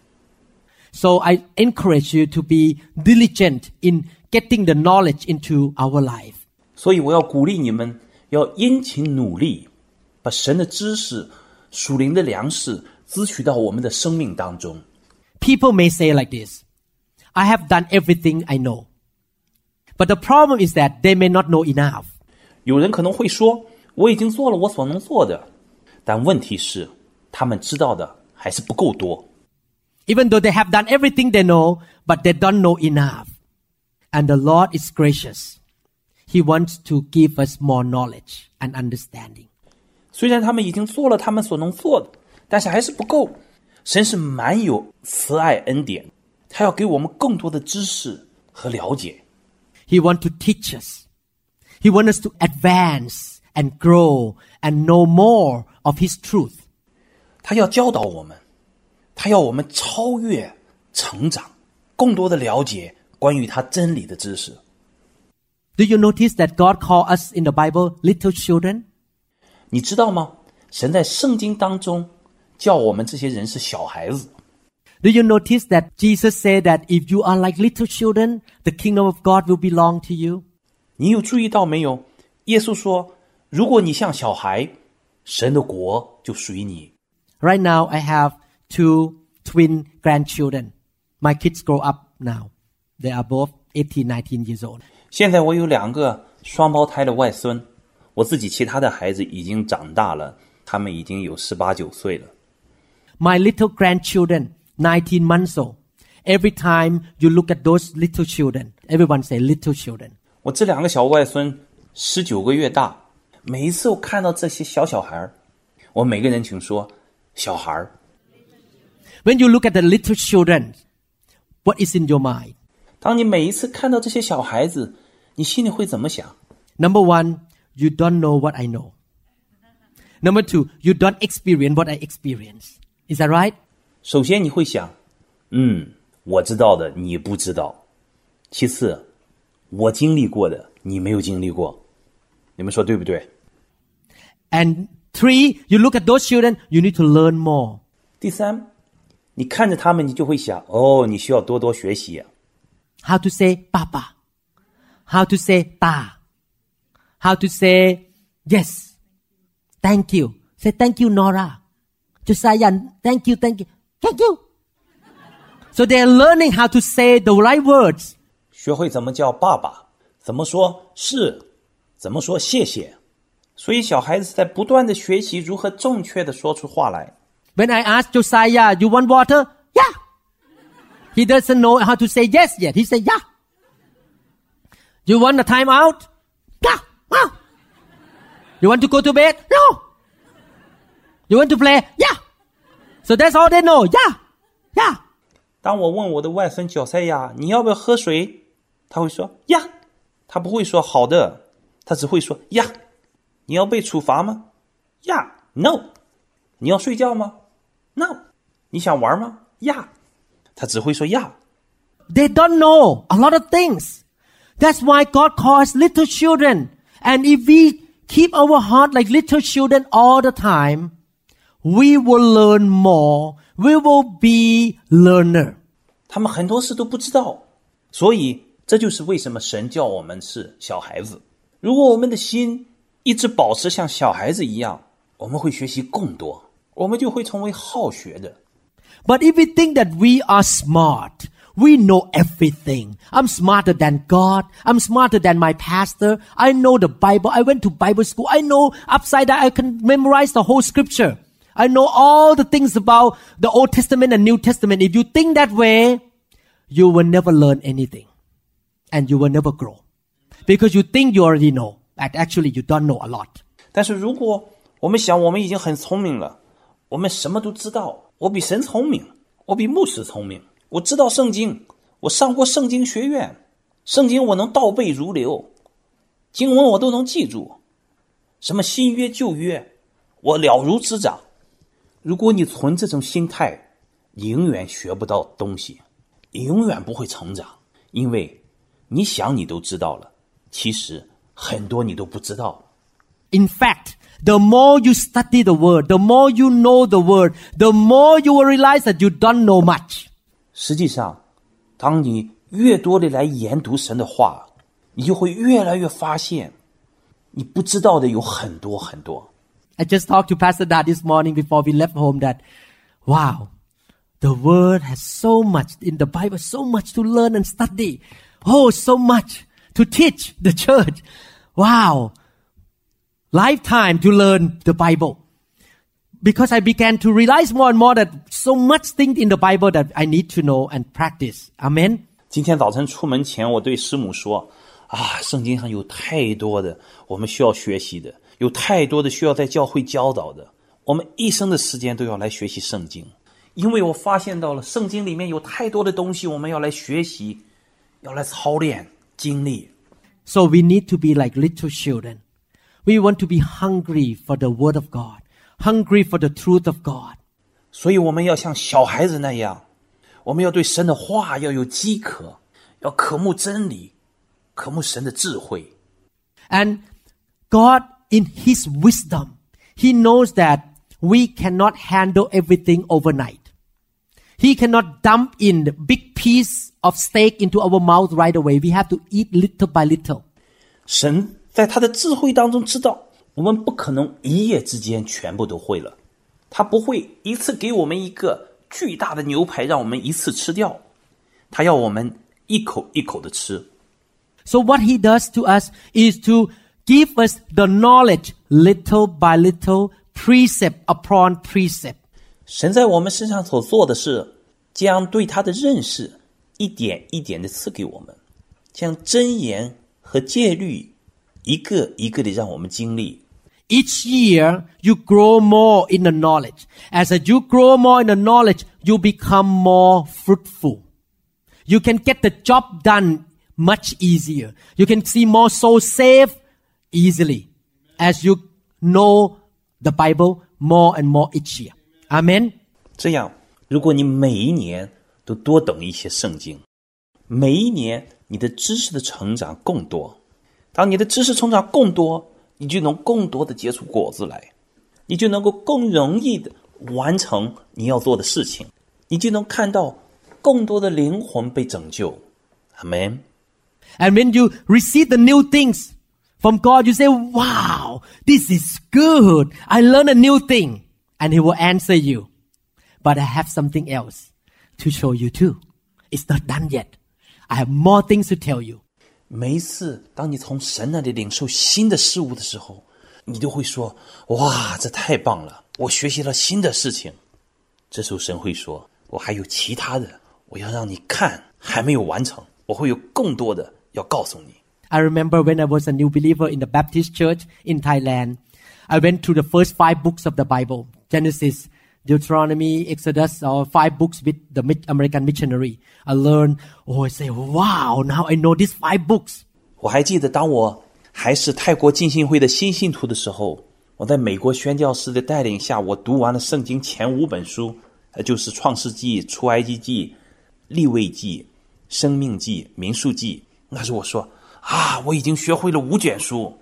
So I encourage you to be diligent in getting the knowledge into our life. 所以我要鼓励你们，要殷勤努力，把神的知识、属灵的粮食 支取到我们的生命当中。 People may say like this I have done everything I know. But the problem is that they may not know enough. 有人可能会说：“我已经做了我所能做的。”但问题是，他们知道的还是不够多。 Even though they have done everything they know, but they don't know enough. And the Lord is gracious. He wants to give us more knowledge and understanding. 虽然他们已经做了他们所能做的， 但是还是不够。神是满有慈爱恩典，他要给我们更多的知识和了解。 He wants to teach us. He wants us to advance and grow and know more of His truth. 他要教导我们，他要我们超越、成长，更多的了解关于他真理的知识。 Do you notice that God called us in the Bible little children? 你知道吗？神在圣经当中 叫我们这些人是小孩子。 Do you notice that Jesus said that if you are like little children, the kingdom of God will belong to you? 你有注意到没有？耶稣说：“如果你像小孩，神的国就属于你。 Right now, I have two twin grandchildren. My kids grow up now. They are both 18, 19 years old. 现在我有两个双胞胎的外孙，我自己其他的孩子已经长大了，他们已经有十八九岁了。 My little grandchildren, 19 months old. Every time you look at those little children, everyone say little children. 我这两个小外孙十九个月大，每一次我看到这些小小孩儿，我每个人请说小孩儿。 When you look at the little children, what is in your mind? 当你每一次看到这些小孩子，你心里会怎么想？ Number one, you don't know what I know. Number two, you don't experience what I experience. Is that right? 首先你会想，嗯，我知道的你不知道；其次，我经历过的你没有经历过。你们说对不对？ And three, you look at those children, you need to learn more. 第三，你看着他们，你就会想，哦，你需要多多学习。 How to say papa. How to say ta. How to say yes. Thank you. Say thank you, Nora. Josiah, thank you, thank you. Thank you. So they're learning how to say the right words. 学会怎么叫爸爸，怎么说是，怎么说谢谢。所以小孩子在不断的学习如何正确的说出话来。 When I asked Josiah, you want water? Yeah. He doesn't know how to say yes yet. He said, yeah. You want a time out? Yeah. Ah. You want to go to bed? No. You want to play? Yeah. So that's all they know. Yeah. Yeah. 当我问我的外孙小赛亚你要不要喝水，他会说呀，他不会说好的，他只会说呀。你要被处罚吗？呀，no。你要睡觉吗？no。你想玩吗？呀，他只会说呀。 They don't know a lot of things. That's why God calls little children. And if we keep our heart like little children all the time, we will learn more. We will be learner. 他们很多事都不知道，所以这就是为什么神叫我们是小孩子。如果我们的心一直保持像小孩子一样，我们会学习更多，我们就会成为好学的。 But if we think that we are smart, we know everything. I'm smarter than God. I'm smarter than my pastor. I know the Bible. I went to Bible school. I know upside down. I can memorize the whole scripture. I know all the things about the Old Testament and New Testament. If you think that way, you will never learn anything and you will never grow because you think you already know, but actually you don't know a lot. 但是如果我们想我们已经很聪明了，我们什么都知道，我比神聪明，我比牧师聪明，我知道圣经，我上过圣经学院，圣经我能倒背如流，经文我都能记住，什么新约旧约，我了如指掌。 如果你存这种心态，你永远学不到东西，你永远不会成长，因为你想你都知道了，其实很多你都不知道。In fact, the more you study the word, the more you know the word, the more you will realize that you don't know much. 实际上，当你越多的来研读神的话，你就会越来越发现，你不知道的有很多很多。I just talked to Pastor Dad this morning before we left home that, wow, the word has so much in the Bible, so much to learn and study. Oh, so much to teach the church. Wow. Lifetime to learn the Bible. Because I began to realize more and more that so much things in the Bible that I need to know and practice. Amen. 今天早晨出门前，我对师母说：“啊，圣经上有太多的我们需要学习的， 有太多的需要在教会教导的。我们一生的时间都要来学习圣经，因为我发现到了圣经里面有太多的东西，我们要来学习，要来操练、经历。 So we need to be like little children. We want to be hungry for the word of God, hungry for the truth of God. 所以我们要像小孩子那样，我们要对神的话要有饥渴，要渴慕真理，渴慕神的智慧。 And God, in His wisdom, He knows that we cannot handle everything overnight. He cannot dump in the big piece of steak into our mouth right away. We have to eat little by little. 神在他的智慧当中知道，我们不可能一夜之间全部都会了，他不会一次给我们一个巨大的牛排让我们一次吃掉， 他要我们一口一口的吃。 So what he does to us is to give us the knowledge little by little, precept upon precept. 神在我们身上所做的是，将对他的认识一点一点的赐给我们，将真言和戒律一个一个的让我们经历。 Each year, you grow more in the knowledge. As you grow more in the knowledge, you become more fruitful. You can get the job done much easier. You can see more souls saved easily as you know the Bible more and more each year. Amen. 这样，如果你每一年都多懂一些圣经，每一年你的知识的成长更多。当你的知识成长更多，你就能更多的结出果子来，你就能够更容易的完成你要做的事情，你就能看到更多的灵魂被拯救。阿门。 And when you receive the new things from God, you say, wow, this is good. I learned a new thing. And He will answer you. But I have something else to show you too. It's not done yet. I have more things to tell you. 每一次当你从神那里领受新的事物的时候，你都会说：“哇，这太棒了！我学习了新的事情。”这时候神会说：“我还有其他的，我要让你看，还没有完成，我会有更多的要告诉你。 I remember when I was a new believer in the Baptist church in Thailand, I went through the first five books of the Bible Genesis, Deuteronomy, Exodus, or five books with the American missionary. I learned, oh, I say, wow, now I know these five books. 我还记得，当我还是泰国浸信会的新信徒的时候，我在美国宣教师的带领下，我读完了圣经前五本书，呃，就是《创世纪》《出埃及记》《利未记》《申命记》《民数记》。那时我说 啊，我已经学会了五卷书。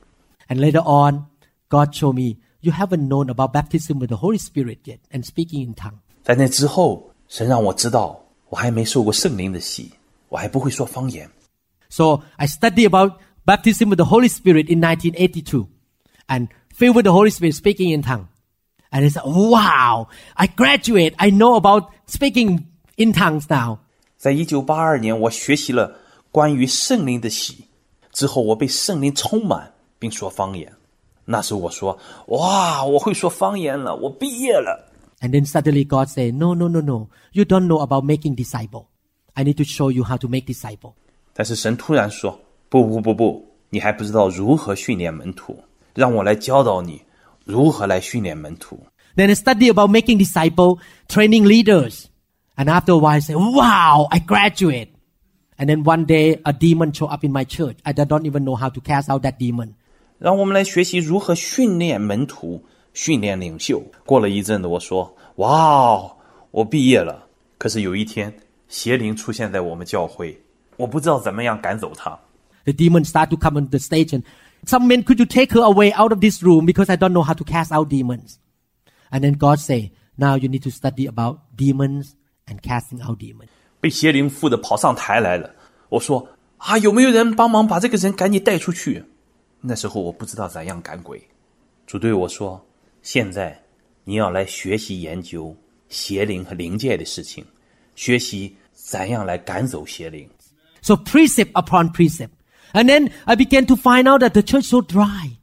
And later on, God showed me, you haven't known about baptism with the Holy Spirit yet and speaking in tongue. 在那之后，神让我知道，我还没受过圣灵的洗，我还不会说方言。 So I studied about baptism with the Holy Spirit in 1982 and filled with the Holy Spirit speaking in tongue. And I said, wow, I graduate. I know about speaking in tongues now. 在一九八二年，我学习了关于圣灵的洗， 之后我被圣灵充满，并说方言。那时我说：“哇，我会说方言了，我毕业了。 And then suddenly God said, no, no, no, no. You don't know about making disciple. I need to show you how to make disciple. ”但是神突然说：“不不不不，你还不知道如何训练门徒，让我来教导你如何来训练门徒。” Then I studied about making disciple, training leaders. And after a while I said, wow, I graduate. And then one day a demon showed up in my church. I don't even know how to cast out that demon. 让我们来学习如何训练门徒、训练领袖。过了一阵子，我说：“哇哦，我毕业了。”可是有一天，邪灵出现在我们教会，我不知道怎么样赶走他。 The demon start to come on the stage and some men, could you take her away out of this room because I don't know how to cast out demons. And then God say, now you need to study about demons and casting out demons. 被邪灵附的跑上台来了。我说：“啊，有没有人帮忙把这个人赶紧带出去？”那时候我不知道怎样赶鬼。主对我说：“现在你要来学习研究邪灵和灵界的事情，学习怎样来赶走邪灵。” So precept upon precept. And then I began to find out that the church so dry.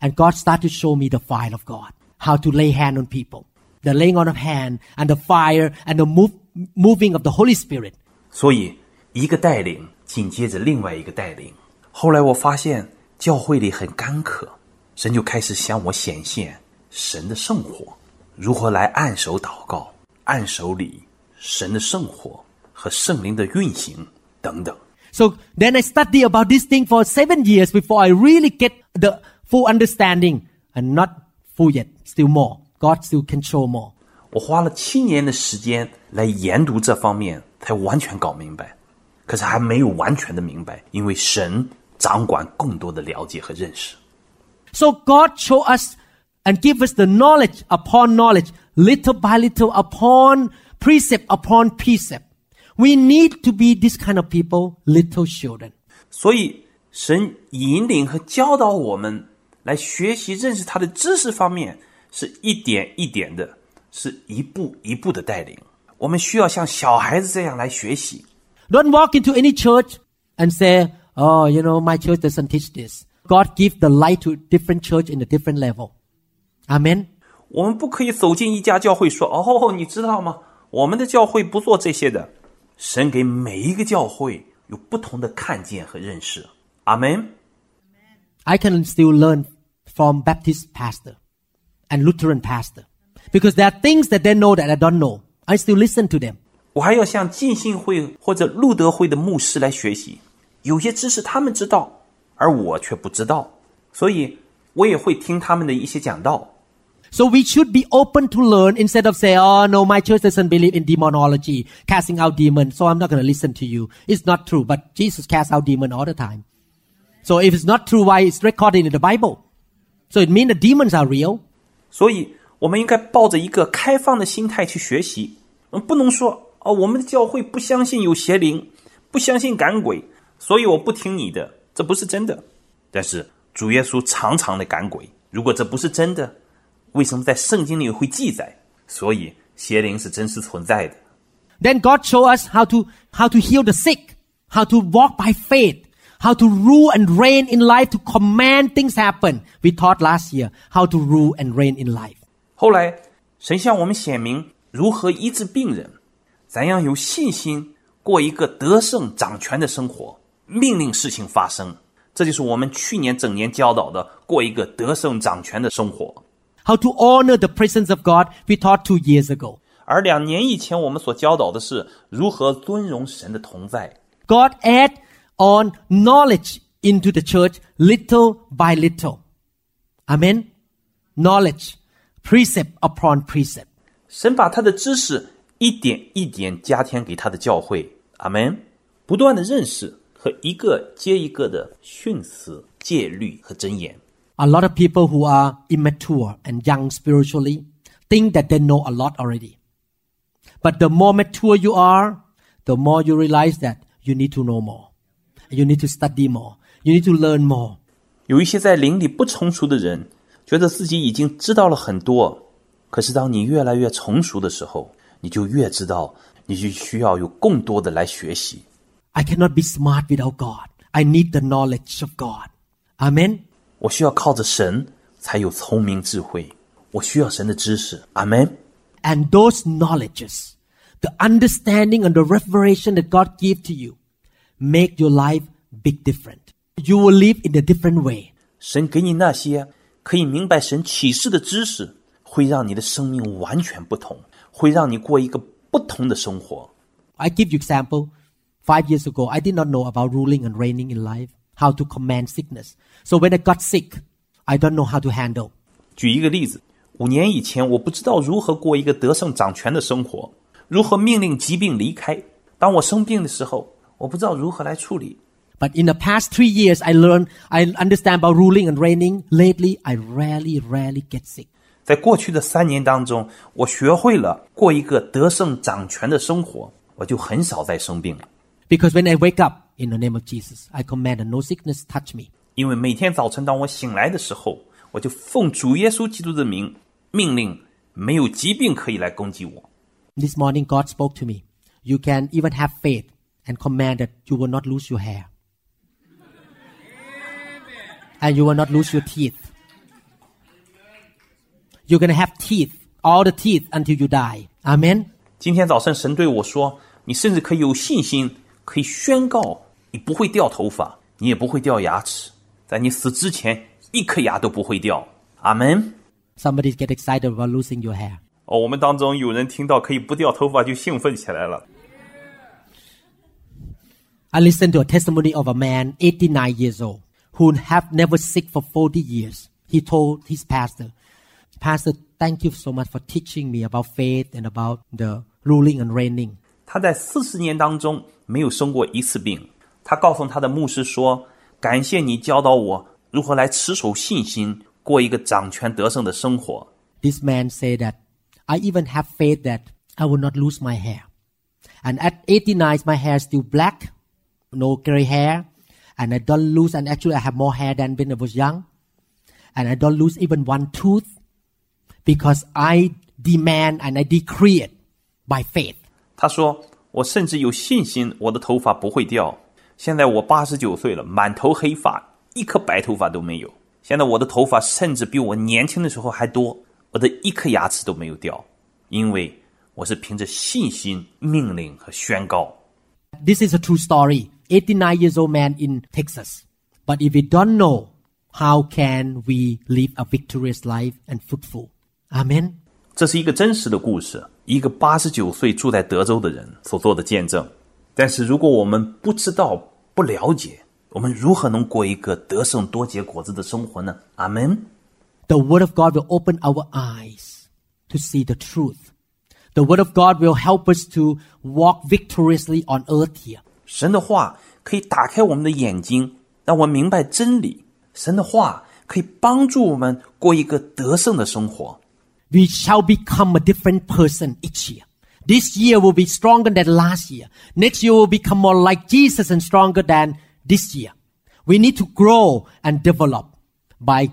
And God started to show me the fire of God, how to lay hand on people, the laying on of hand and the fire and the move, moving of the Holy Spirit. 所以，一个带领紧接着另外一个带领。后来我发现教会里很干渴，神就开始向我显现神的圣火，如何来按手祷告、按手礼、神的圣火和圣灵的运行等等。 So then I study about this thing for seven years before I really get the full understanding and not full yet, still more. God still can show more. 我花了七年的时间来研读这方面，才完全搞明白。可是还没有完全的明白，因为神掌管更多的了解和认识。So God show us and give us the knowledge upon knowledge, little by little, upon precept upon precept. We need to be this kind of people, little children. 所以，神引领和教导我们来学习认识他的知识方面，是一点一点的，是一步一步的带领。我们需要像小孩子这样来学习。 Don't walk into any church and say, "Oh, you know, my church doesn't teach this." God give the light to different church in a different level. Amen. 我们不可以走进一家教会说：“哦，你知道吗？我们的教会不做这些的。”神给每一个教会有不同的看见和认识。阿门。 I can still learn from Baptist pastor and Lutheran pastor because there are things that they know that I don't know. I still listen to them. 我还要向浸信会或者路德会的牧师来学习，有些知识他们知道，而我却不知道，所以我也会听他们的一些讲道。 So we should be open to learn instead of say, oh no, my church doesn't believe in demonology, casting out demons, so I'm not going to listen to you. It's not true, but Jesus cast out demon all the time. So if it's not true, why it's recorded in the Bible? So it means the demons are real. 所以， 我们应该抱着一个开放的心态去学习。嗯，不能说哦，我们的教会不相信有邪灵，不相信赶鬼，所以我不听你的，这不是真的。但是主耶稣常常的赶鬼，如果这不是真的，为什么在圣经里会记载？所以邪灵是真实存在的。 Then God show us how to, how to heal the sick, how to walk by faith, how to rule and reign in life, to command things happen. We taught last year how to rule and reign in life. 后来，神向我们显明如何医治病人，怎样有信心过一个得胜掌权的生活，命令事情发生。这就是我们去年整年教导的过一个得胜掌权的生活。 How to honor the presence of God, we taught two years ago. 而两年以前，我们所教导的是如何尊荣神的同在。 God add on knowledge into the church little by little. Amen. Knowledge, precept upon precept. 神把他的知识一点一点加添给他的教会。阿门。不断的认识和一个接一个的训词、戒律和箴言。 A lot of people who are immature and young spiritually think that they know a lot already. But the more mature you are, the more you realize that you need to know more. You need to study more. You need to learn more. 有一些在灵里不成熟的人， 觉得自己已经知道了很多，可是当你越来越成熟的时候，你就越知道，你就需要有更多的来学习。 I cannot be smart without God. I need the knowledge of God. Amen. 我需要靠着神才有聪明智慧，我需要神的知识。阿门。 And those knowledges, the understanding and the revelation that God gave to you, make your life big different. You will live in a different way. 神给你那些 可以明白神启示的知识，会让你的生命完全不同，会让你过一个不同的生活。 I give you example. Five years ago, I did not know about ruling and reigning in life, how to command sickness. So when I got sick, I don't know how to handle. 举一个例子，五年以前我不知道如何过一个得胜掌权的生活，如何命令疾病离开。当我生病的时候，我不知道如何来处理。 But in the past three years, I learned, I understand about ruling and reigning. Lately, I rarely, rarely get sick. 在过去的三年当中，我学会了过一个得胜掌权的生活，我就很少再生病了。 Because when I wake up in the name of Jesus, I command that no sickness touch me. 因为每天早晨当我醒来的时候，我就奉主耶稣基督的名命令，没有疾病可以来攻击我。 This morning, God spoke to me. You can even have faith and command that you will not lose your hair. And you will not lose your teeth. You're going to have teeth, all the teeth until you die. Amen. 今天早晨神对我说：“你甚至可以有信心，可以宣告你不会掉头发，你也不会掉牙齿，在你死之前一颗牙都不会掉。”阿门。 Somebody get excited about losing your hair. 哦，我们当中有人听到可以不掉头发就兴奋起来了。 I listened to a testimony of a man, 89 years old, who have never sick for 40 years. He told his pastor, Pastor, thank you so much for teaching me about faith and about the ruling and reigning. 他在四十年当中没有生过一次病。他告诉他的牧师说：“感谢你教导我如何来持守信心，过一个掌权得胜的生活。 This man said that I even have faith that I will not lose my hair. And at 89, my hair is still black, no gray hair, and I don't lose. And actually, I have more hair than when I was young, and I don't lose even one tooth because I demand and I decree it by faith. ”他说：“ 我甚至有信心我的头发不会掉。现在我八十九岁了，满头黑发，一颗白头发都没有。现在我的头发甚至比我年轻的时候还多，我的一颗牙齿都没有掉，因为我是凭着信心命令和宣告。 This is a true story. 89 years old man in Texas. But if we don't know, how can we live a victorious life and fruitful? Amen. 这是一个真实的故事，一个八十九岁住在德州的人所做的见证。但是如果我们不知道、不了解，我们如何能过一个得胜多结果子的生活呢？阿门。 The Word of God will open our eyes to see the truth. The Word of God will help us to walk victoriously on earth here. 神的话可以打开我们的眼睛，让我们明白真理。神的话可以帮助我们过一个得胜的生活。 We shall become a different person each year. This year will be stronger than last year. Next year will become more like Jesus and stronger than this year. We need to grow and develop by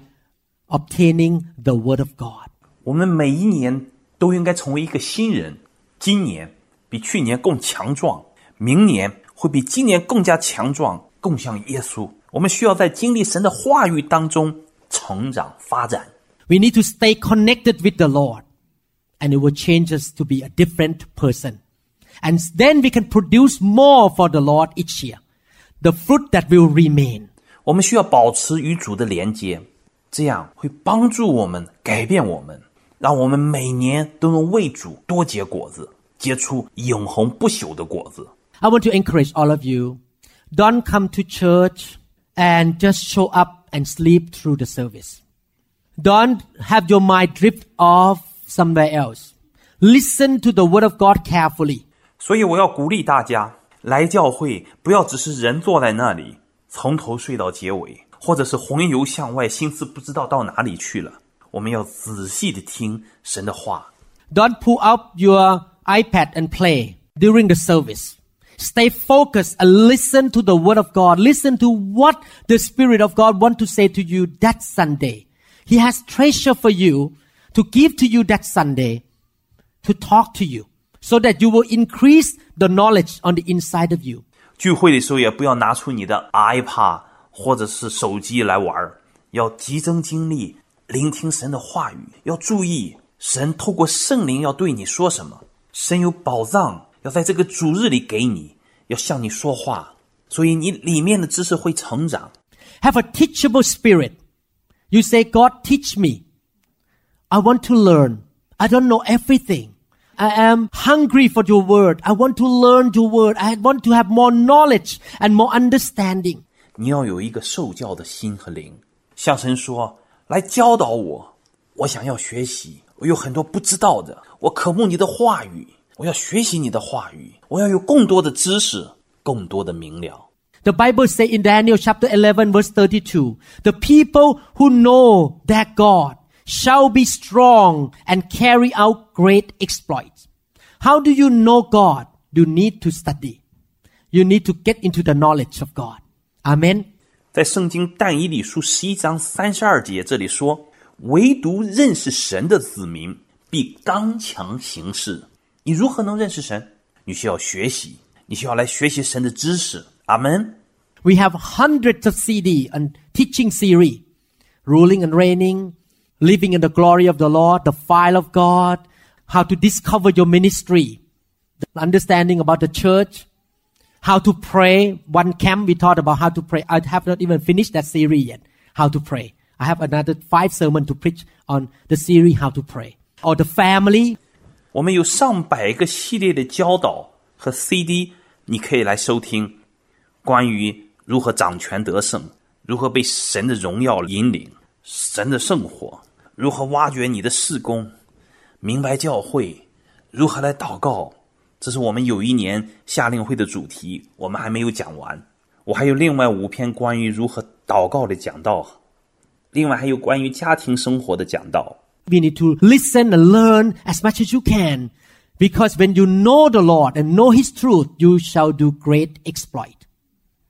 obtaining the Word of God. 我们每一年都应该成为一个新人。今年比去年更强壮， 明年会比今年更加强壮，更像耶稣。我们需要在经历神的话语当中成长发展。 We need to stay connected with the Lord, and it will change us to be a different person. And then we can produce more for the Lord each year. The fruit that will remain. 我们需要保持与主的连接，这样会帮助我们改变我们，让我们每年都能为主多结果子，结出永恒不朽的果子。 I want to encourage all of you. Don't come to church and just show up and sleep through the service. Don't have your mind drift off somewhere else. Listen to the word of God carefully. 所以我要鼓励大家来教会，不要只是人坐在那里，从头睡到结尾，或者是魂游向外，心思不知道到哪里去了。我们要仔细的听神的话， Don't pull out your iPad and play during the service. Stay focused and listen to the word of God. Listen to what the Spirit of God want to say to you that Sunday. He has treasure for you to give to you that Sunday to talk to you so that you will increase the knowledge on the inside of you. 聚会的时候也不要拿出你的 iPad 或者是手机来玩儿，要集中精力聆听神的话语，要注意神透过圣灵要对你说什么。神有宝藏 要在这个主日里给你，要向你说话，所以你里面的知识会成长。 Have a teachable spirit. You say, God, teach me. I want to learn. I don't know everything. I am hungry for your word. I want to learn your word. I want to have more knowledge and more understanding. 你要有一个受教的心和灵，向神说：“来教导我，我想要学习，我有很多不知道的，我渴慕你的话语， 我要学习你的话语，我要有更多的知识，更多的明了。” The Bible says in Daniel chapter 11 verse 32, the people who know their God shall be strong and carry out great exploits. How do you know God? You need to study. You need to get into the knowledge of God. Amen. 在圣经但以理书十一章三十二节这里说：“唯独认识神的子民必刚强行事。” 你如何能认识神？你需要学习，你需要来学习神的知识。阿门。 We have hundreds of CD and teaching series, ruling and reigning, living in the glory of the Lord, the file of God, how to discover your ministry, the understanding about the church, how to pray. One camp we taught about how to pray. I have not even finished that series yet. How to pray. I have another five sermon to preach on the series how to pray. Or the family. 我们有上百个系列的教导和 CD，你可以来收听，关于如何掌权得胜，如何被神的荣耀引领，神的圣火，如何挖掘你的事工，明白教会，如何来祷告。这是我们有一年夏令会的主题，我们还没有讲完。我还有另外五篇关于如何祷告的讲道，另外还有关于家庭生活的讲道。We need to listen and learn as much as you can. Because when you know the Lord and know His truth, you shall do great exploit.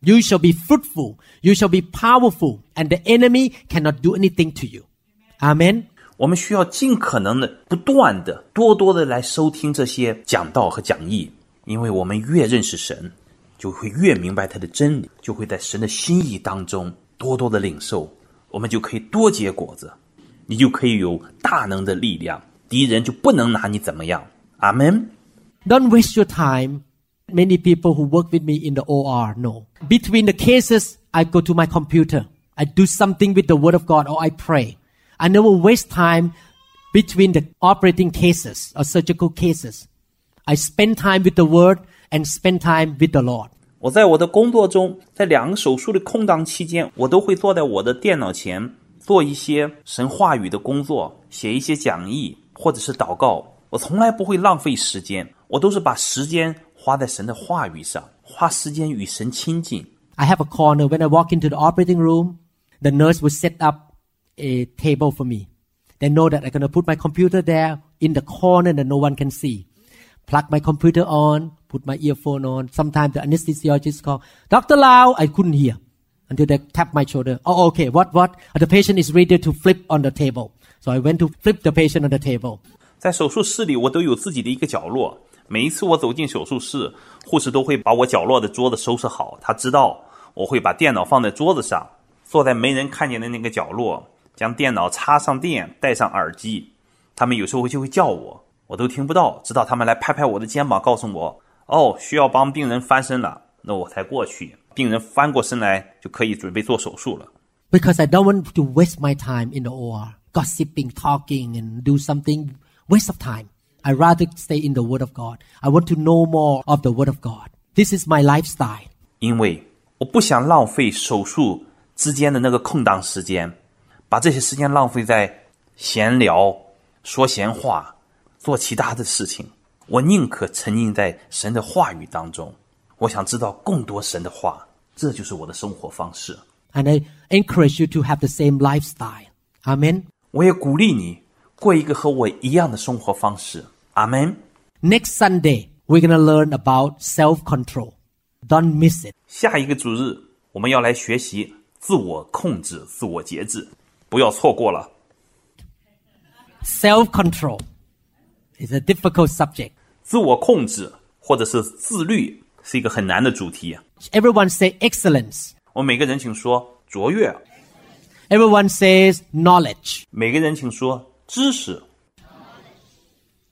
You shall be fruitful. You shall be powerful. And the enemy cannot do anything to you. Amen. 我们需要尽可能的、不断的、多多的来收听这些讲道和讲义， 因为我们越认识神，就会越明白他的真理，就会在神的心意当中多多的领受，我们就可以多结果子， 你就可以有大能的力量，敌人就不能拿你怎么样。阿门。 Don't waste your time. Many people who work with me in the OR know. Between the cases, I go to my computer. I do something with the Word of God or I pray. I never waste time between the operating cases or surgical cases. I spend time with the Word and spend time with the Lord. 我在我的工作中，在两个手术的空档期间，我都会坐在我的电脑前 做一些神话语的工作，写一些讲义或者是祷告。我从来不会浪费时间，我都是把时间花在神的话语上，花时间与神亲近。 I have a corner when I walk into the operating room. The nurse will set up a table for me. They know that I'm going to put my computer there in the corner that no one can see. Plug my computer on, put my earphone on. Sometimes the anesthesiologist call, Dr. Lau, I couldn't hear Until they tap my shoulder. Oh, okay. What, what? The patient is ready to flip on the table. So I went to flip the patient on the table. 在手术室里，我都有自己的一个角落。每一次我走进手术室，护士都会把我角落的桌子收拾好。他知道我会把电脑放在桌子上，坐在没人看见的那个角落，将电脑插上电，戴上耳机。他们有时候就会叫我，我都听不到，直到他们来拍拍我的肩膀，告诉我：“哦，需要帮病人翻身了。”那我才过去。病人翻过身来，就可以准备做手术了。Because I don't want to waste my time in the OR, gossiping, talking, and do something waste of time. I rather stay in the Word of God. I want to know more of the Word of God. This is my lifestyle. 因为我不想浪费手术之间的那个空档时间，把这些时间浪费在闲聊、说闲话、做其他的事情。我宁可沉浸在神的话语当中。我想知道更多神的话，这就是我的生活方式。 And I encourage you to have the same lifestyle. Amen. 我也鼓励你过一个和我一样的生活方式。阿门。 Next Sunday, we're going to learn about self control. Don't miss it. 下一个主日，我们要来学习自我控制、自我节制，不要错过了。 Self control is a difficult subject. 自我控制或者是自律 是一个很难的主题。 Everyone say excellence. 我每个人请说卓越， Everyone says knowledge. 每个人请说知识。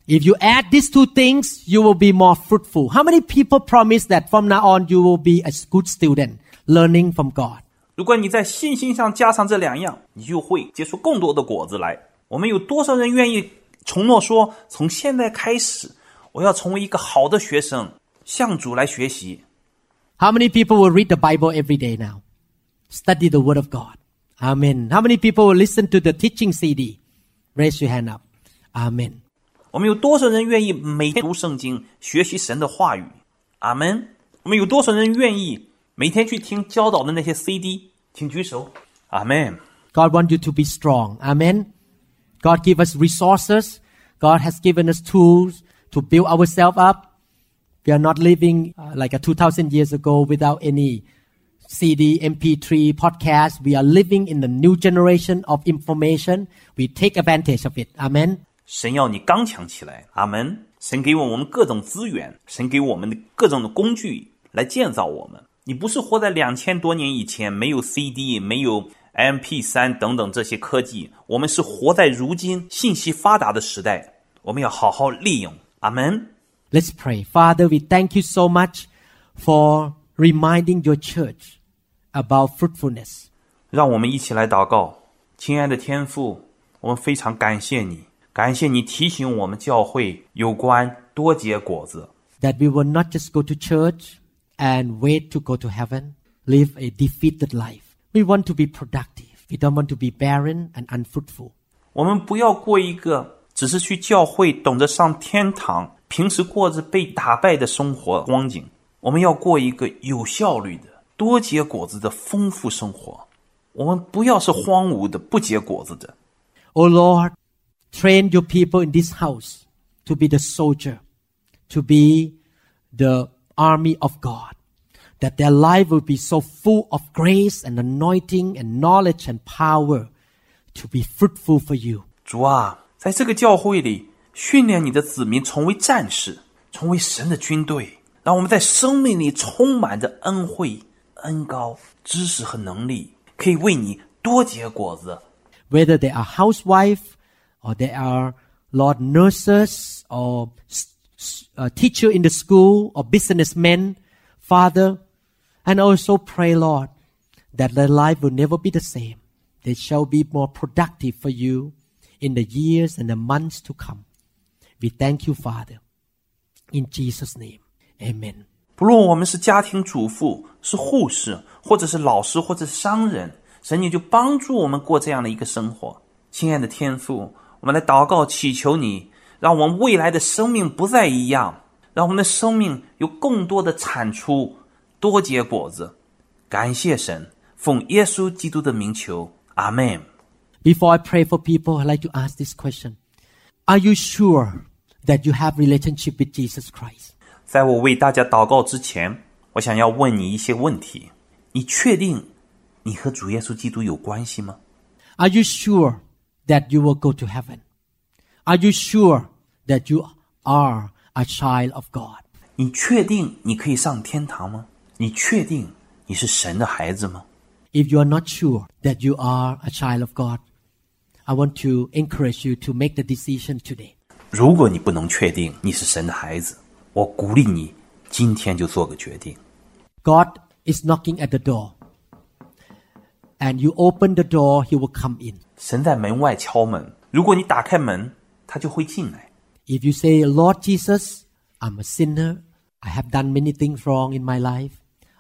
If you add these two things, you will be more fruitful. How many people promise that from now on you will be a good student, learning from God? 如果你在信心上加上这两样，你就会结出更多的果子来。我们有多少人愿意承诺说，从现在开始，我要成为一个好的学生， 向主来学习？ How many people will read the Bible every day now? Study the Word of God. Amen. How many people will listen to the teaching CD? Raise your hand up. Amen. 我们有多少人愿意每天读圣经，学习神的话语？阿门。我们有多少人愿意每天去听教导的那些 CD？请举手。阿门。 God wants you to be strong. Amen. God give us resources. God has given us tools to build ourselves up. We are not living uh, like a 2000 years ago without any CD, MP3, podcast. We are living in the new generation of information. We take advantage of it. Amen. 神要你刚强起来，阿门。神给我们各种资源，神给我们的各种的工具来建造我们。你不是活在两千多年以前，没有 CD，没有 MP 三等等这些科技，我们是活在如今信息发达的时代，我们要好好利用。阿门。 Let's pray. Father, we thank you so much for reminding your church about fruitfulness. 让我们一起来祷告，亲爱的天父，我们非常感谢你，感谢你提醒我们教会有关多结果子， that we will not just go to church and wait to go to heaven, live a defeated life. We want to be productive. We don't want to be barren and unfruitful. 我们不要过一个只是去教会等着上天堂， 平时过着被打败的生活光景。我们要过一个有效率的、多结果子的丰富生活。我们不要是荒芜的、不结果子的。 Oh Lord, train your people in this house to be the soldier, to be the army of God, that their life will be so full of grace and anointing and knowledge and power to be fruitful for you. 主啊，在这个教会里 训练你的子民成为战士，成为神的军队，让我们在生命里充满着恩惠、恩膏、知识和能力，可以为你多结果子。Whether they are housewife, or they are Lord nurses, or a uh, teacher in the school, or businessmen, father, and also pray, Lord, that their life will never be the same. They shall be more productive for you in the years and the months to come. We thank you, Father. In Jesus' name, Amen. 不论我们是家庭主妇、是护士，或者是老师，或者是商人，神你就帮助我们过这样的一个生活。亲爱的天父，我们来祷告，祈求你，让我们未来的生命不再一样，让我们的生命有更多的产出，多结果子。感谢神，奉耶稣基督的名求，阿门。 Before I pray for people, I'd like to ask this question. Are you sure that you have relationship with Jesus Christ? 在我为大家祷告之前，我想要问你一些问题：你确定你和主耶稣基督有关系吗？ Are you sure that you will go to heaven? Are you sure that you are a child of God? 你确定你可以上天堂吗？你确定你是神的孩子吗？ If you are not sure that you are a child of God, I want to encourage you to make the decision today. 如果你不能确定你是神的孩子，我鼓励你今天就做个决定。 God is knocking at the door. And you open the door, He will come in. 神在门外敲门，如果你打开门，他就会进来。 If you say, Lord Jesus, I'm a sinner. I have done many things wrong in my life.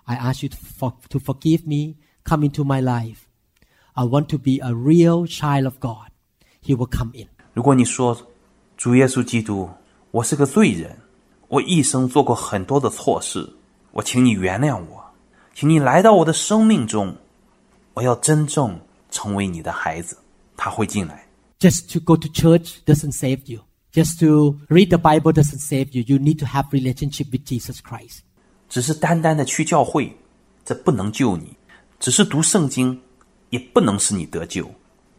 I ask you to, for, to forgive me. Come into my life. I want to be a real child of God. He will come in. 如果你说， 主耶稣基督，我是个罪人，我一生做过很多的错事，我请你原谅我，请你来到我的生命中，我要真正成为你的孩子。他会进来。Just to go to church doesn't save you. Just to read the Bible doesn't save you. You need to have relationship with Jesus Christ. 只是单单的去教会，这不能救你；只是读圣经，也不能使你得救。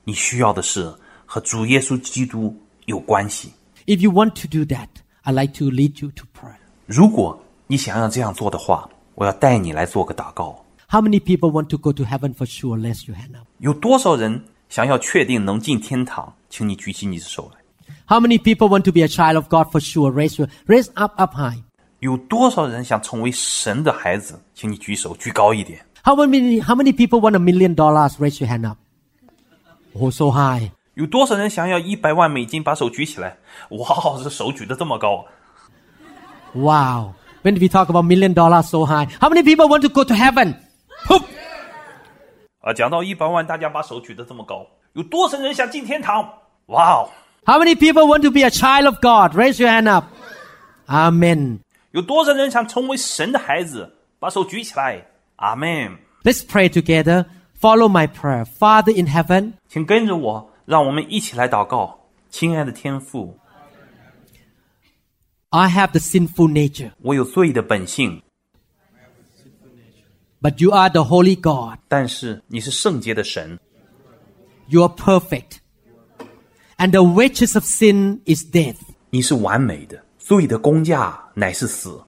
你需要的是和主耶稣基督有关系。 If you want to do that, I'd like to lead you to prayer. 如果你想要这样做的话，我要带你来做个祷告。 How many people want to go to heaven for sure? Raise your hand up. 有多少人想要确定能进天堂？请你举起你的手来。 How many people want to be a child of God for sure? Raise your raise up up high. 有多少人想成为神的孩子？请你举手，举高一点。 How many how many people want a million dollars? Raise your hand up. Oh, so high. 有多少人想要一百万美金？把手举起来。哇，这手举得这么高！ Wow. When we talk about million dollars so high, how many people want to go to heaven? Whoop. 啊，讲到一百万，大家把手举得这么高，有多少人想进天堂？哇哦！ How many people want to be a child of God? Raise your hand up. Amen. 有多少人想成为神的孩子？把手举起来。阿门。 Let's pray together. Follow my prayer. Father in heaven, 请跟着我， 让我们一起来祷告。亲爱的天父， I have the sinful nature, 我有罪的本性， but you are the holy God. 但是你是圣洁的神， You are perfect. And the wages of sin is death. 你是完美的，罪的工价乃是死。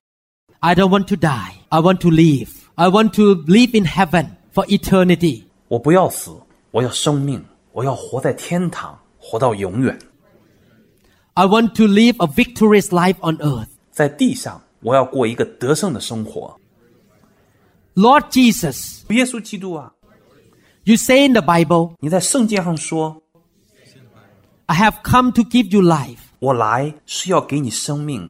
I don't want to die. I want to live. I want to live in heaven for eternity. 我不要死，我要生命， 我要活在天堂，活到永远。 I want to live a victorious life on earth. 在地上，我要过一个得胜的生活。 Lord Jesus, 耶稣基督啊， you say in the Bible, 你在圣经上说， I have come to give you life 我来是要给你生命，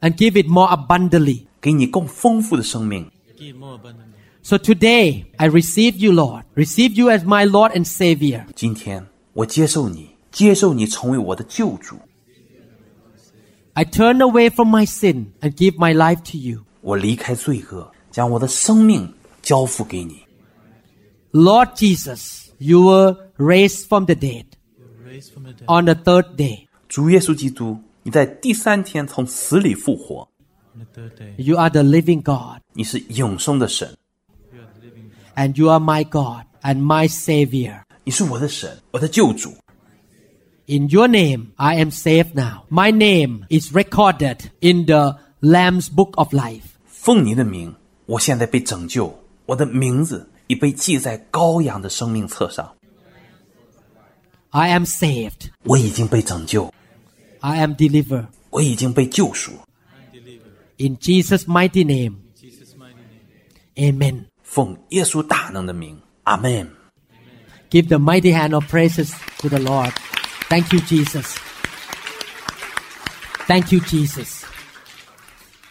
and give it more abundantly. 给你更丰富的生命。 So today, I receive you, Lord. Receive you as my Lord and Savior. 今天我接受你，接受你成为我的救主。 I turn away from my sin and give my life to you. 我离开罪恶，将我的生命交付给你。 Lord Jesus, you were raised from the dead on the third day. 主耶稣基督，你在第三天从死里复活， You are the living God, 你是永生的神， and you are my God and my Savior. 你是我的神，我的救主。 In your name, I am saved now. My name is recorded in the Lamb's book of life. 奉你的名，我现在被拯救，我的名字已被记在羔羊的生命册上， I am saved. 我已经被拯救， I am delivered. 我已经被救赎。 In Jesus' mighty name. Amen. 奉耶稣大能的名，阿门。 Give the mighty hand of praises to the Lord. Thank you, Jesus. Thank you, Jesus.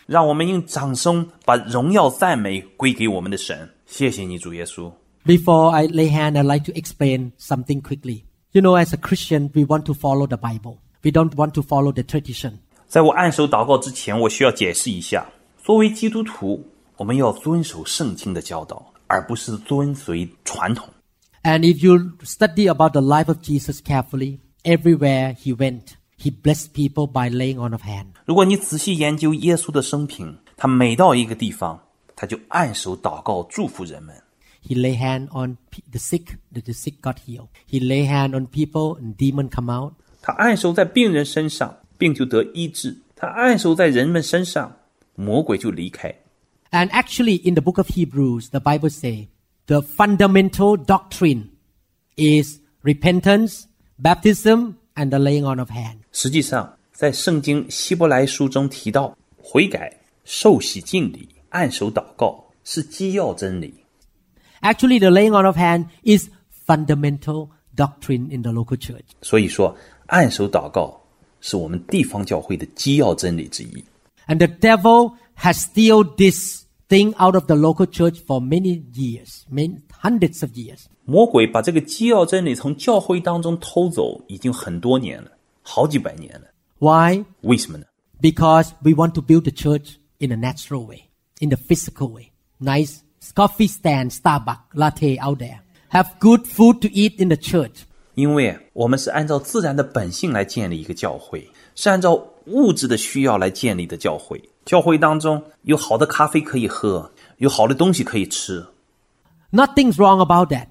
让我们用掌声把荣耀赞美归给我们的神。谢谢你，主耶稣。 Before I lay hand, I'd like to explain something quickly. You know, as a Christian, we want to follow the Bible. We don't want to follow the tradition. 在我按手祷告之前，我需要解释一下：作为基督徒， 我们要遵守圣经的教导，而不是遵随传统。 And if you study about the life of Jesus carefully, everywhere he went, he blessed people by laying on of hand. 如果你仔细研究耶稣的生平，他每到一个地方，他就按手祷告，祝福人们。 He lay hand on pe- the sick, that the sick got healed. He lay hand on people and demon come out. 他按手在病人身上，病就得医治；他按手在人们身上，魔鬼就离开。 And actually, in the book of Hebrews, the Bible say the fundamental doctrine is repentance, baptism, and the laying on of hand. 实际上，在圣经希伯来书中提到，悔改、受洗敬礼、按手祷告是基要真理。 Actually, the laying on of hand is fundamental doctrine in the local church. 所以说，按手祷告是我们地方教会的基要真理之一。 And the devil has steal this thing out of the local church for many years, many hundreds of years. 魔鬼把这个基要真理从教会当中偷走，已经很多年了，好几百年了。 Why? 为什么呢？ Because we want to build the church in a natural way, in the physical way. Nice coffee stand, Starbucks, latte out there. Have good food to eat in the church. 因为我们是按照自然的本性来建立一个教会，是按照物质的需要来建立的教会。 教会当中有好的咖啡可以喝，有好的东西可以吃， Nothing's wrong about that.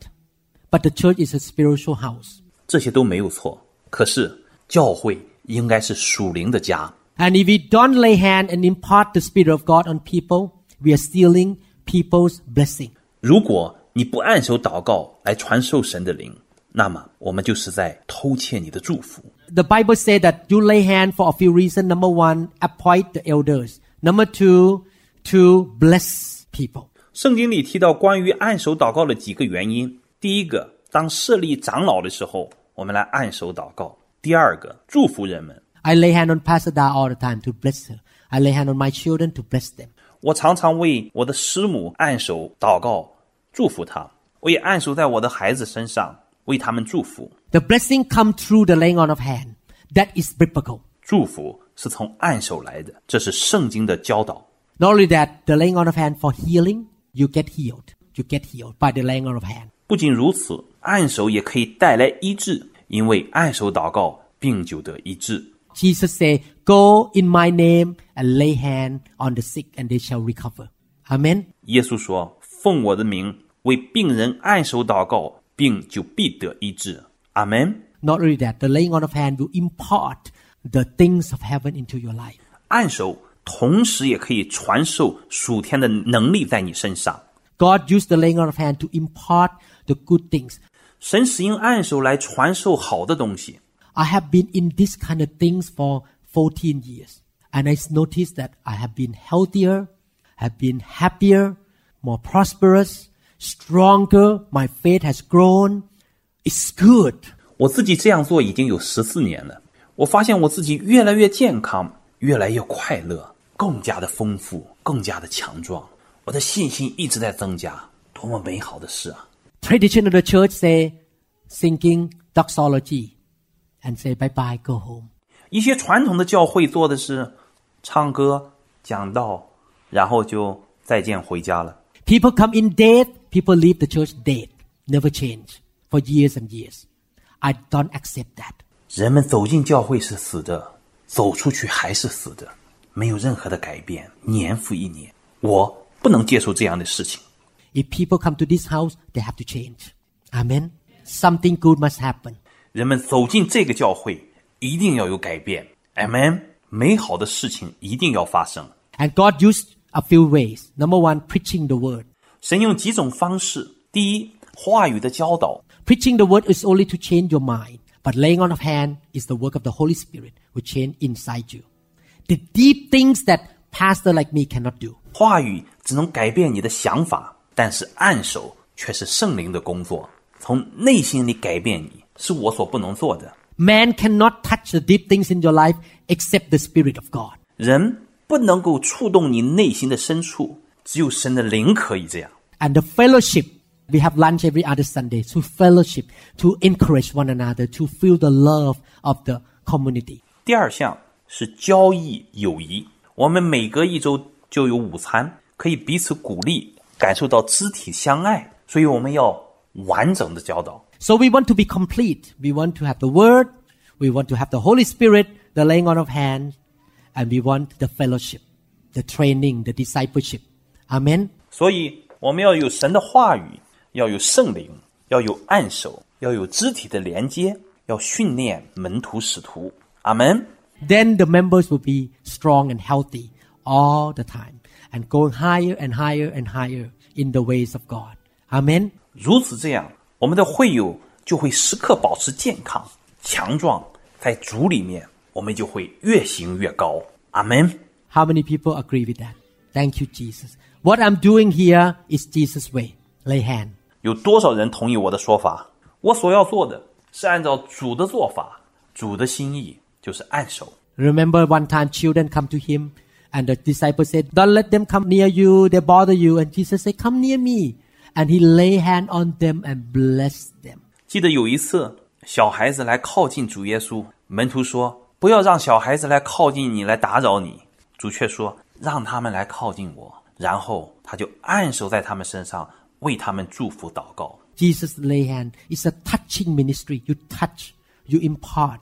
But the church is a spiritual house. 这些都没有错。可是教会应该是属灵的家。 And if we don't lay hand and impart the Spirit of God on people, we are stealing people's blessing. 如果你不按手祷告来传授神的灵，那么我们就是在偷窃你的祝福。 The Bible says that you lay hand for a few reasons. Number one, appoint the elders. Number two, to bless people. 圣经里提到关于按手祷告的几个原因：第一个，当设立长老的时候，我们来按手祷告；第二个，祝福人们。 I lay hand on Pastor Da all the time to bless her. I lay hand on my children to bless them. 我常常为我的师母按手祷告，祝福她；我也按手在我的孩子身上，为他们祝福。 The blessing come through the laying on of hand. That is biblical. 祝福 是从按手来的，这是圣经的教导。 Not only that, the laying on of hand for healing, you get healed. You get healed by the laying on of hand. 不仅如此，按手也可以带来医治，因为按手祷告，病就得医治。 Jesus said, Go in my name and lay hand on the sick and they shall recover. Amen. 耶稣说：“奉我的名为病人按手祷告，病就必得医治。”阿门。 Not only that, the laying on of hand will impart the things of heaven into your life. 按手同时也可以传授属天的能力在你身上。 God used the laying on of hand to impart the good things. 神使用按手来传授好的东西。 I have been in this kind of things for 14 years. And I noticed that I have been healthier, have been happier, more prosperous, stronger. My faith has grown. It's good. 我自己这样做已经有十四年了， 我发现我自己越来越健康，越来越快乐，更加的丰富，更加的强壮。我的信心一直在增加，多么美好的事啊！ Tradition of the church say, singing doxology and say bye bye, go home. 一些传统的教会做的是唱歌、讲道，然后就再见回家了。 People come in dead, people leave the church dead. Never change for years and years. I don't accept that. 人们走进教会是死的，走出去还是死的，没有任何的改变，年复一年。我不能接受这样的事情。 If people come to this house, they have to change. Amen. Something good must happen. 人们走进这个教会，一定要有改变。Amen。美好的事情一定要发生。 And God used a few ways. Number one, preaching the word. 神用几种方式：第一，话语的教导； Preaching the word is only to change your mind, but laying on of hand is the work of the Holy Spirit who change inside you. The deep things that pastor like me cannot do. 话语只能改变你的想法，但是按手却是圣灵的工作，从内心里改变你，是我所不能做的。 Man cannot touch the deep things in your life except the Spirit of God. 人不能够触动你内心的深处，只有神的灵可以这样。 And the fellowship, we have lunch every other Sunday to fellowship, to encourage one another, to feel the love of the community. 第二项是交易友谊，我们每隔一周就有午餐，可以彼此鼓励，感受到肢体相爱。所以我们要完整的教导。 So we want to be complete. We want to have the Word, we want to have the Holy Spirit, the laying on of hands, and we want the fellowship, the training, the discipleship. Amen. 所以我们要有神的话语， 要有圣灵，要有按手，要有肢体的连接，要训练门徒使徒。阿门。 Then the members will be strong and healthy all the time and going higher and higher and higher in the ways of God. Amen. 如此这样，我们的会友就会时刻保持健康、强壮，在主里面，我们就会越行越高。阿门。 How many people agree with that? Thank you, Jesus. What I'm doing here is Jesus' way. Lay hand. 有多少人同意我的说法？我所要做的是按照主的做法，主的心意就是按手。Remember one time children come to him and the disciples said, Don't let them come near you, they bother you. And Jesus said, Come near me. And he lay hand on them and blessed them. 记得有一次，小孩子来靠近主耶稣，门徒说：“不要让小孩子来靠近你，来打扰你。”主却说：“让他们来靠近我。”然后他就按手在他们身上，为他们祝福祷告。Jesus lay hand is a touching ministry. You touch, you impart.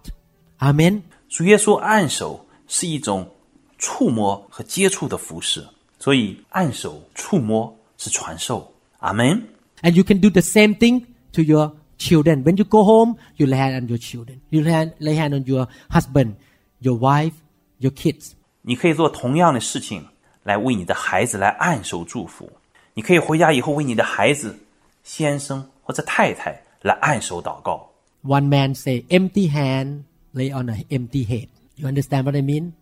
Amen. 主耶稣按手是一种触摸和接触的服侍，所以按手、触摸是传授。Amen. And you can do the same thing to your children. When you go home, you lay hand on your children. You lay hand, lay hand on your husband, your wife, your kids. 你可以做同样的事情来为你的孩子来按手祝福。你可以回家以后为你的孩子、先生或者太太来按手祷告。 One man say, empty hand lay on an empty head. You understand what I mean?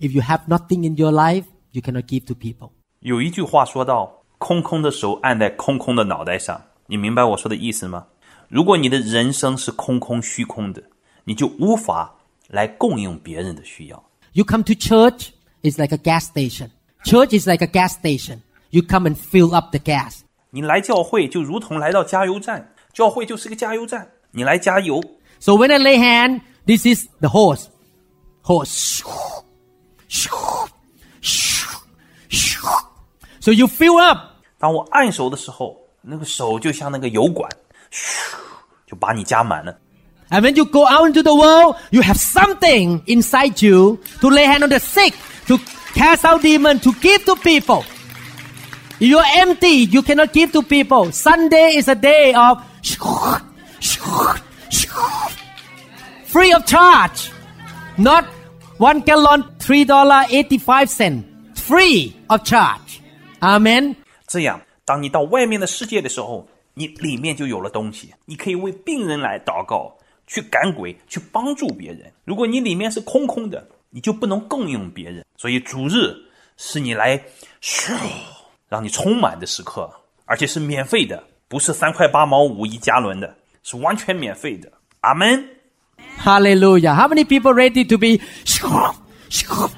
If you have nothing in your life, you cannot give to people. 有一句话说到：“空空的手按在空空的脑袋上。”你明白我说的意思吗？如果你的人生是空空虚空的，你就无法来供应别人的需要。 You come to church, it's like a gas station. Church is like a gas station. You come and fill up the gas. 你来教会就如同来到加油站，教会就是个加油站，你来加油。 So when I lay hand, this is the hose. Hose. So you fill up. 当我按手的时候，那个手就像那个油管，咻，就把你加满了。 And when you go out into the world, you have something inside you to lay hand on the sick, to cast out demons, to give to people. You are empty, you cannot give to people. Sunday is a day of free of charge. Not one gallon, three dollar eighty-five cent. Free of charge. Amen. 这样，当你到外面的世界的时候，你里面就有了东西，你可以为病人来祷告，去赶鬼，去帮助别人。如果你里面是空空的，你就不能供应别人。所以主日是你来咻，让你充满的时刻，而且是免费的，不是三块八毛五一加仑的，是完全免费的。阿门。哈利路亚。How many people ready to be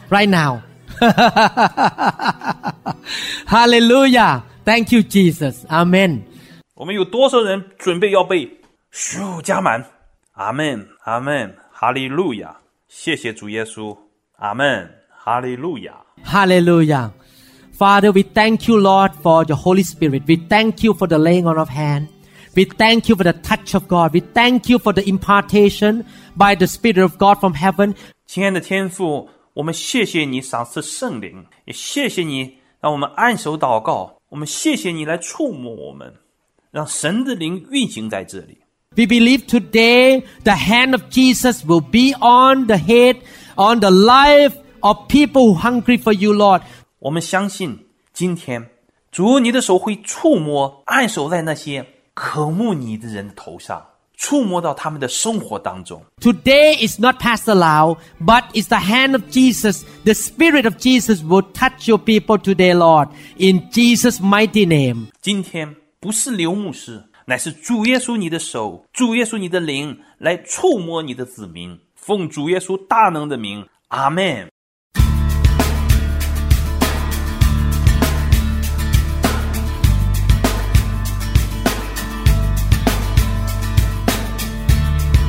right now？哈，哈利路亚。Thank you, Jesus. Amen. 我们有多少人准备要被加满？阿门。阿门。哈利路亚。谢谢主耶稣。阿门。哈利路亚。哈利路亚。Father, we thank you, Lord, for your Holy Spirit. We thank you for the laying on of hand. We thank you for the touch of God. We thank you for the impartation by the Spirit of God from heaven. 亲爱的天父，我们谢谢你赏赐圣灵，也谢谢你让我们按手祷告。我们谢谢你来触摸我们，让神的灵运行在这里。 We believe today the hand of Jesus will be on the head, on the life of people who hungry for you, Lord. 我们相信，今天主你的手会触摸、按手在那些渴慕你的人的头上，触摸到他们的生活当中。Today is not Pastor Lau, but it's the hand of Jesus. The Spirit of Jesus will touch your people today, Lord, in Jesus' mighty name. 今天不是刘牧师，乃是主耶稣你的手，主耶稣你的灵来触摸你的子民，奉主耶稣大能的名，阿门。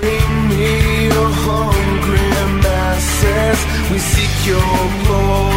Bring me your hungry masses. We seek your glory.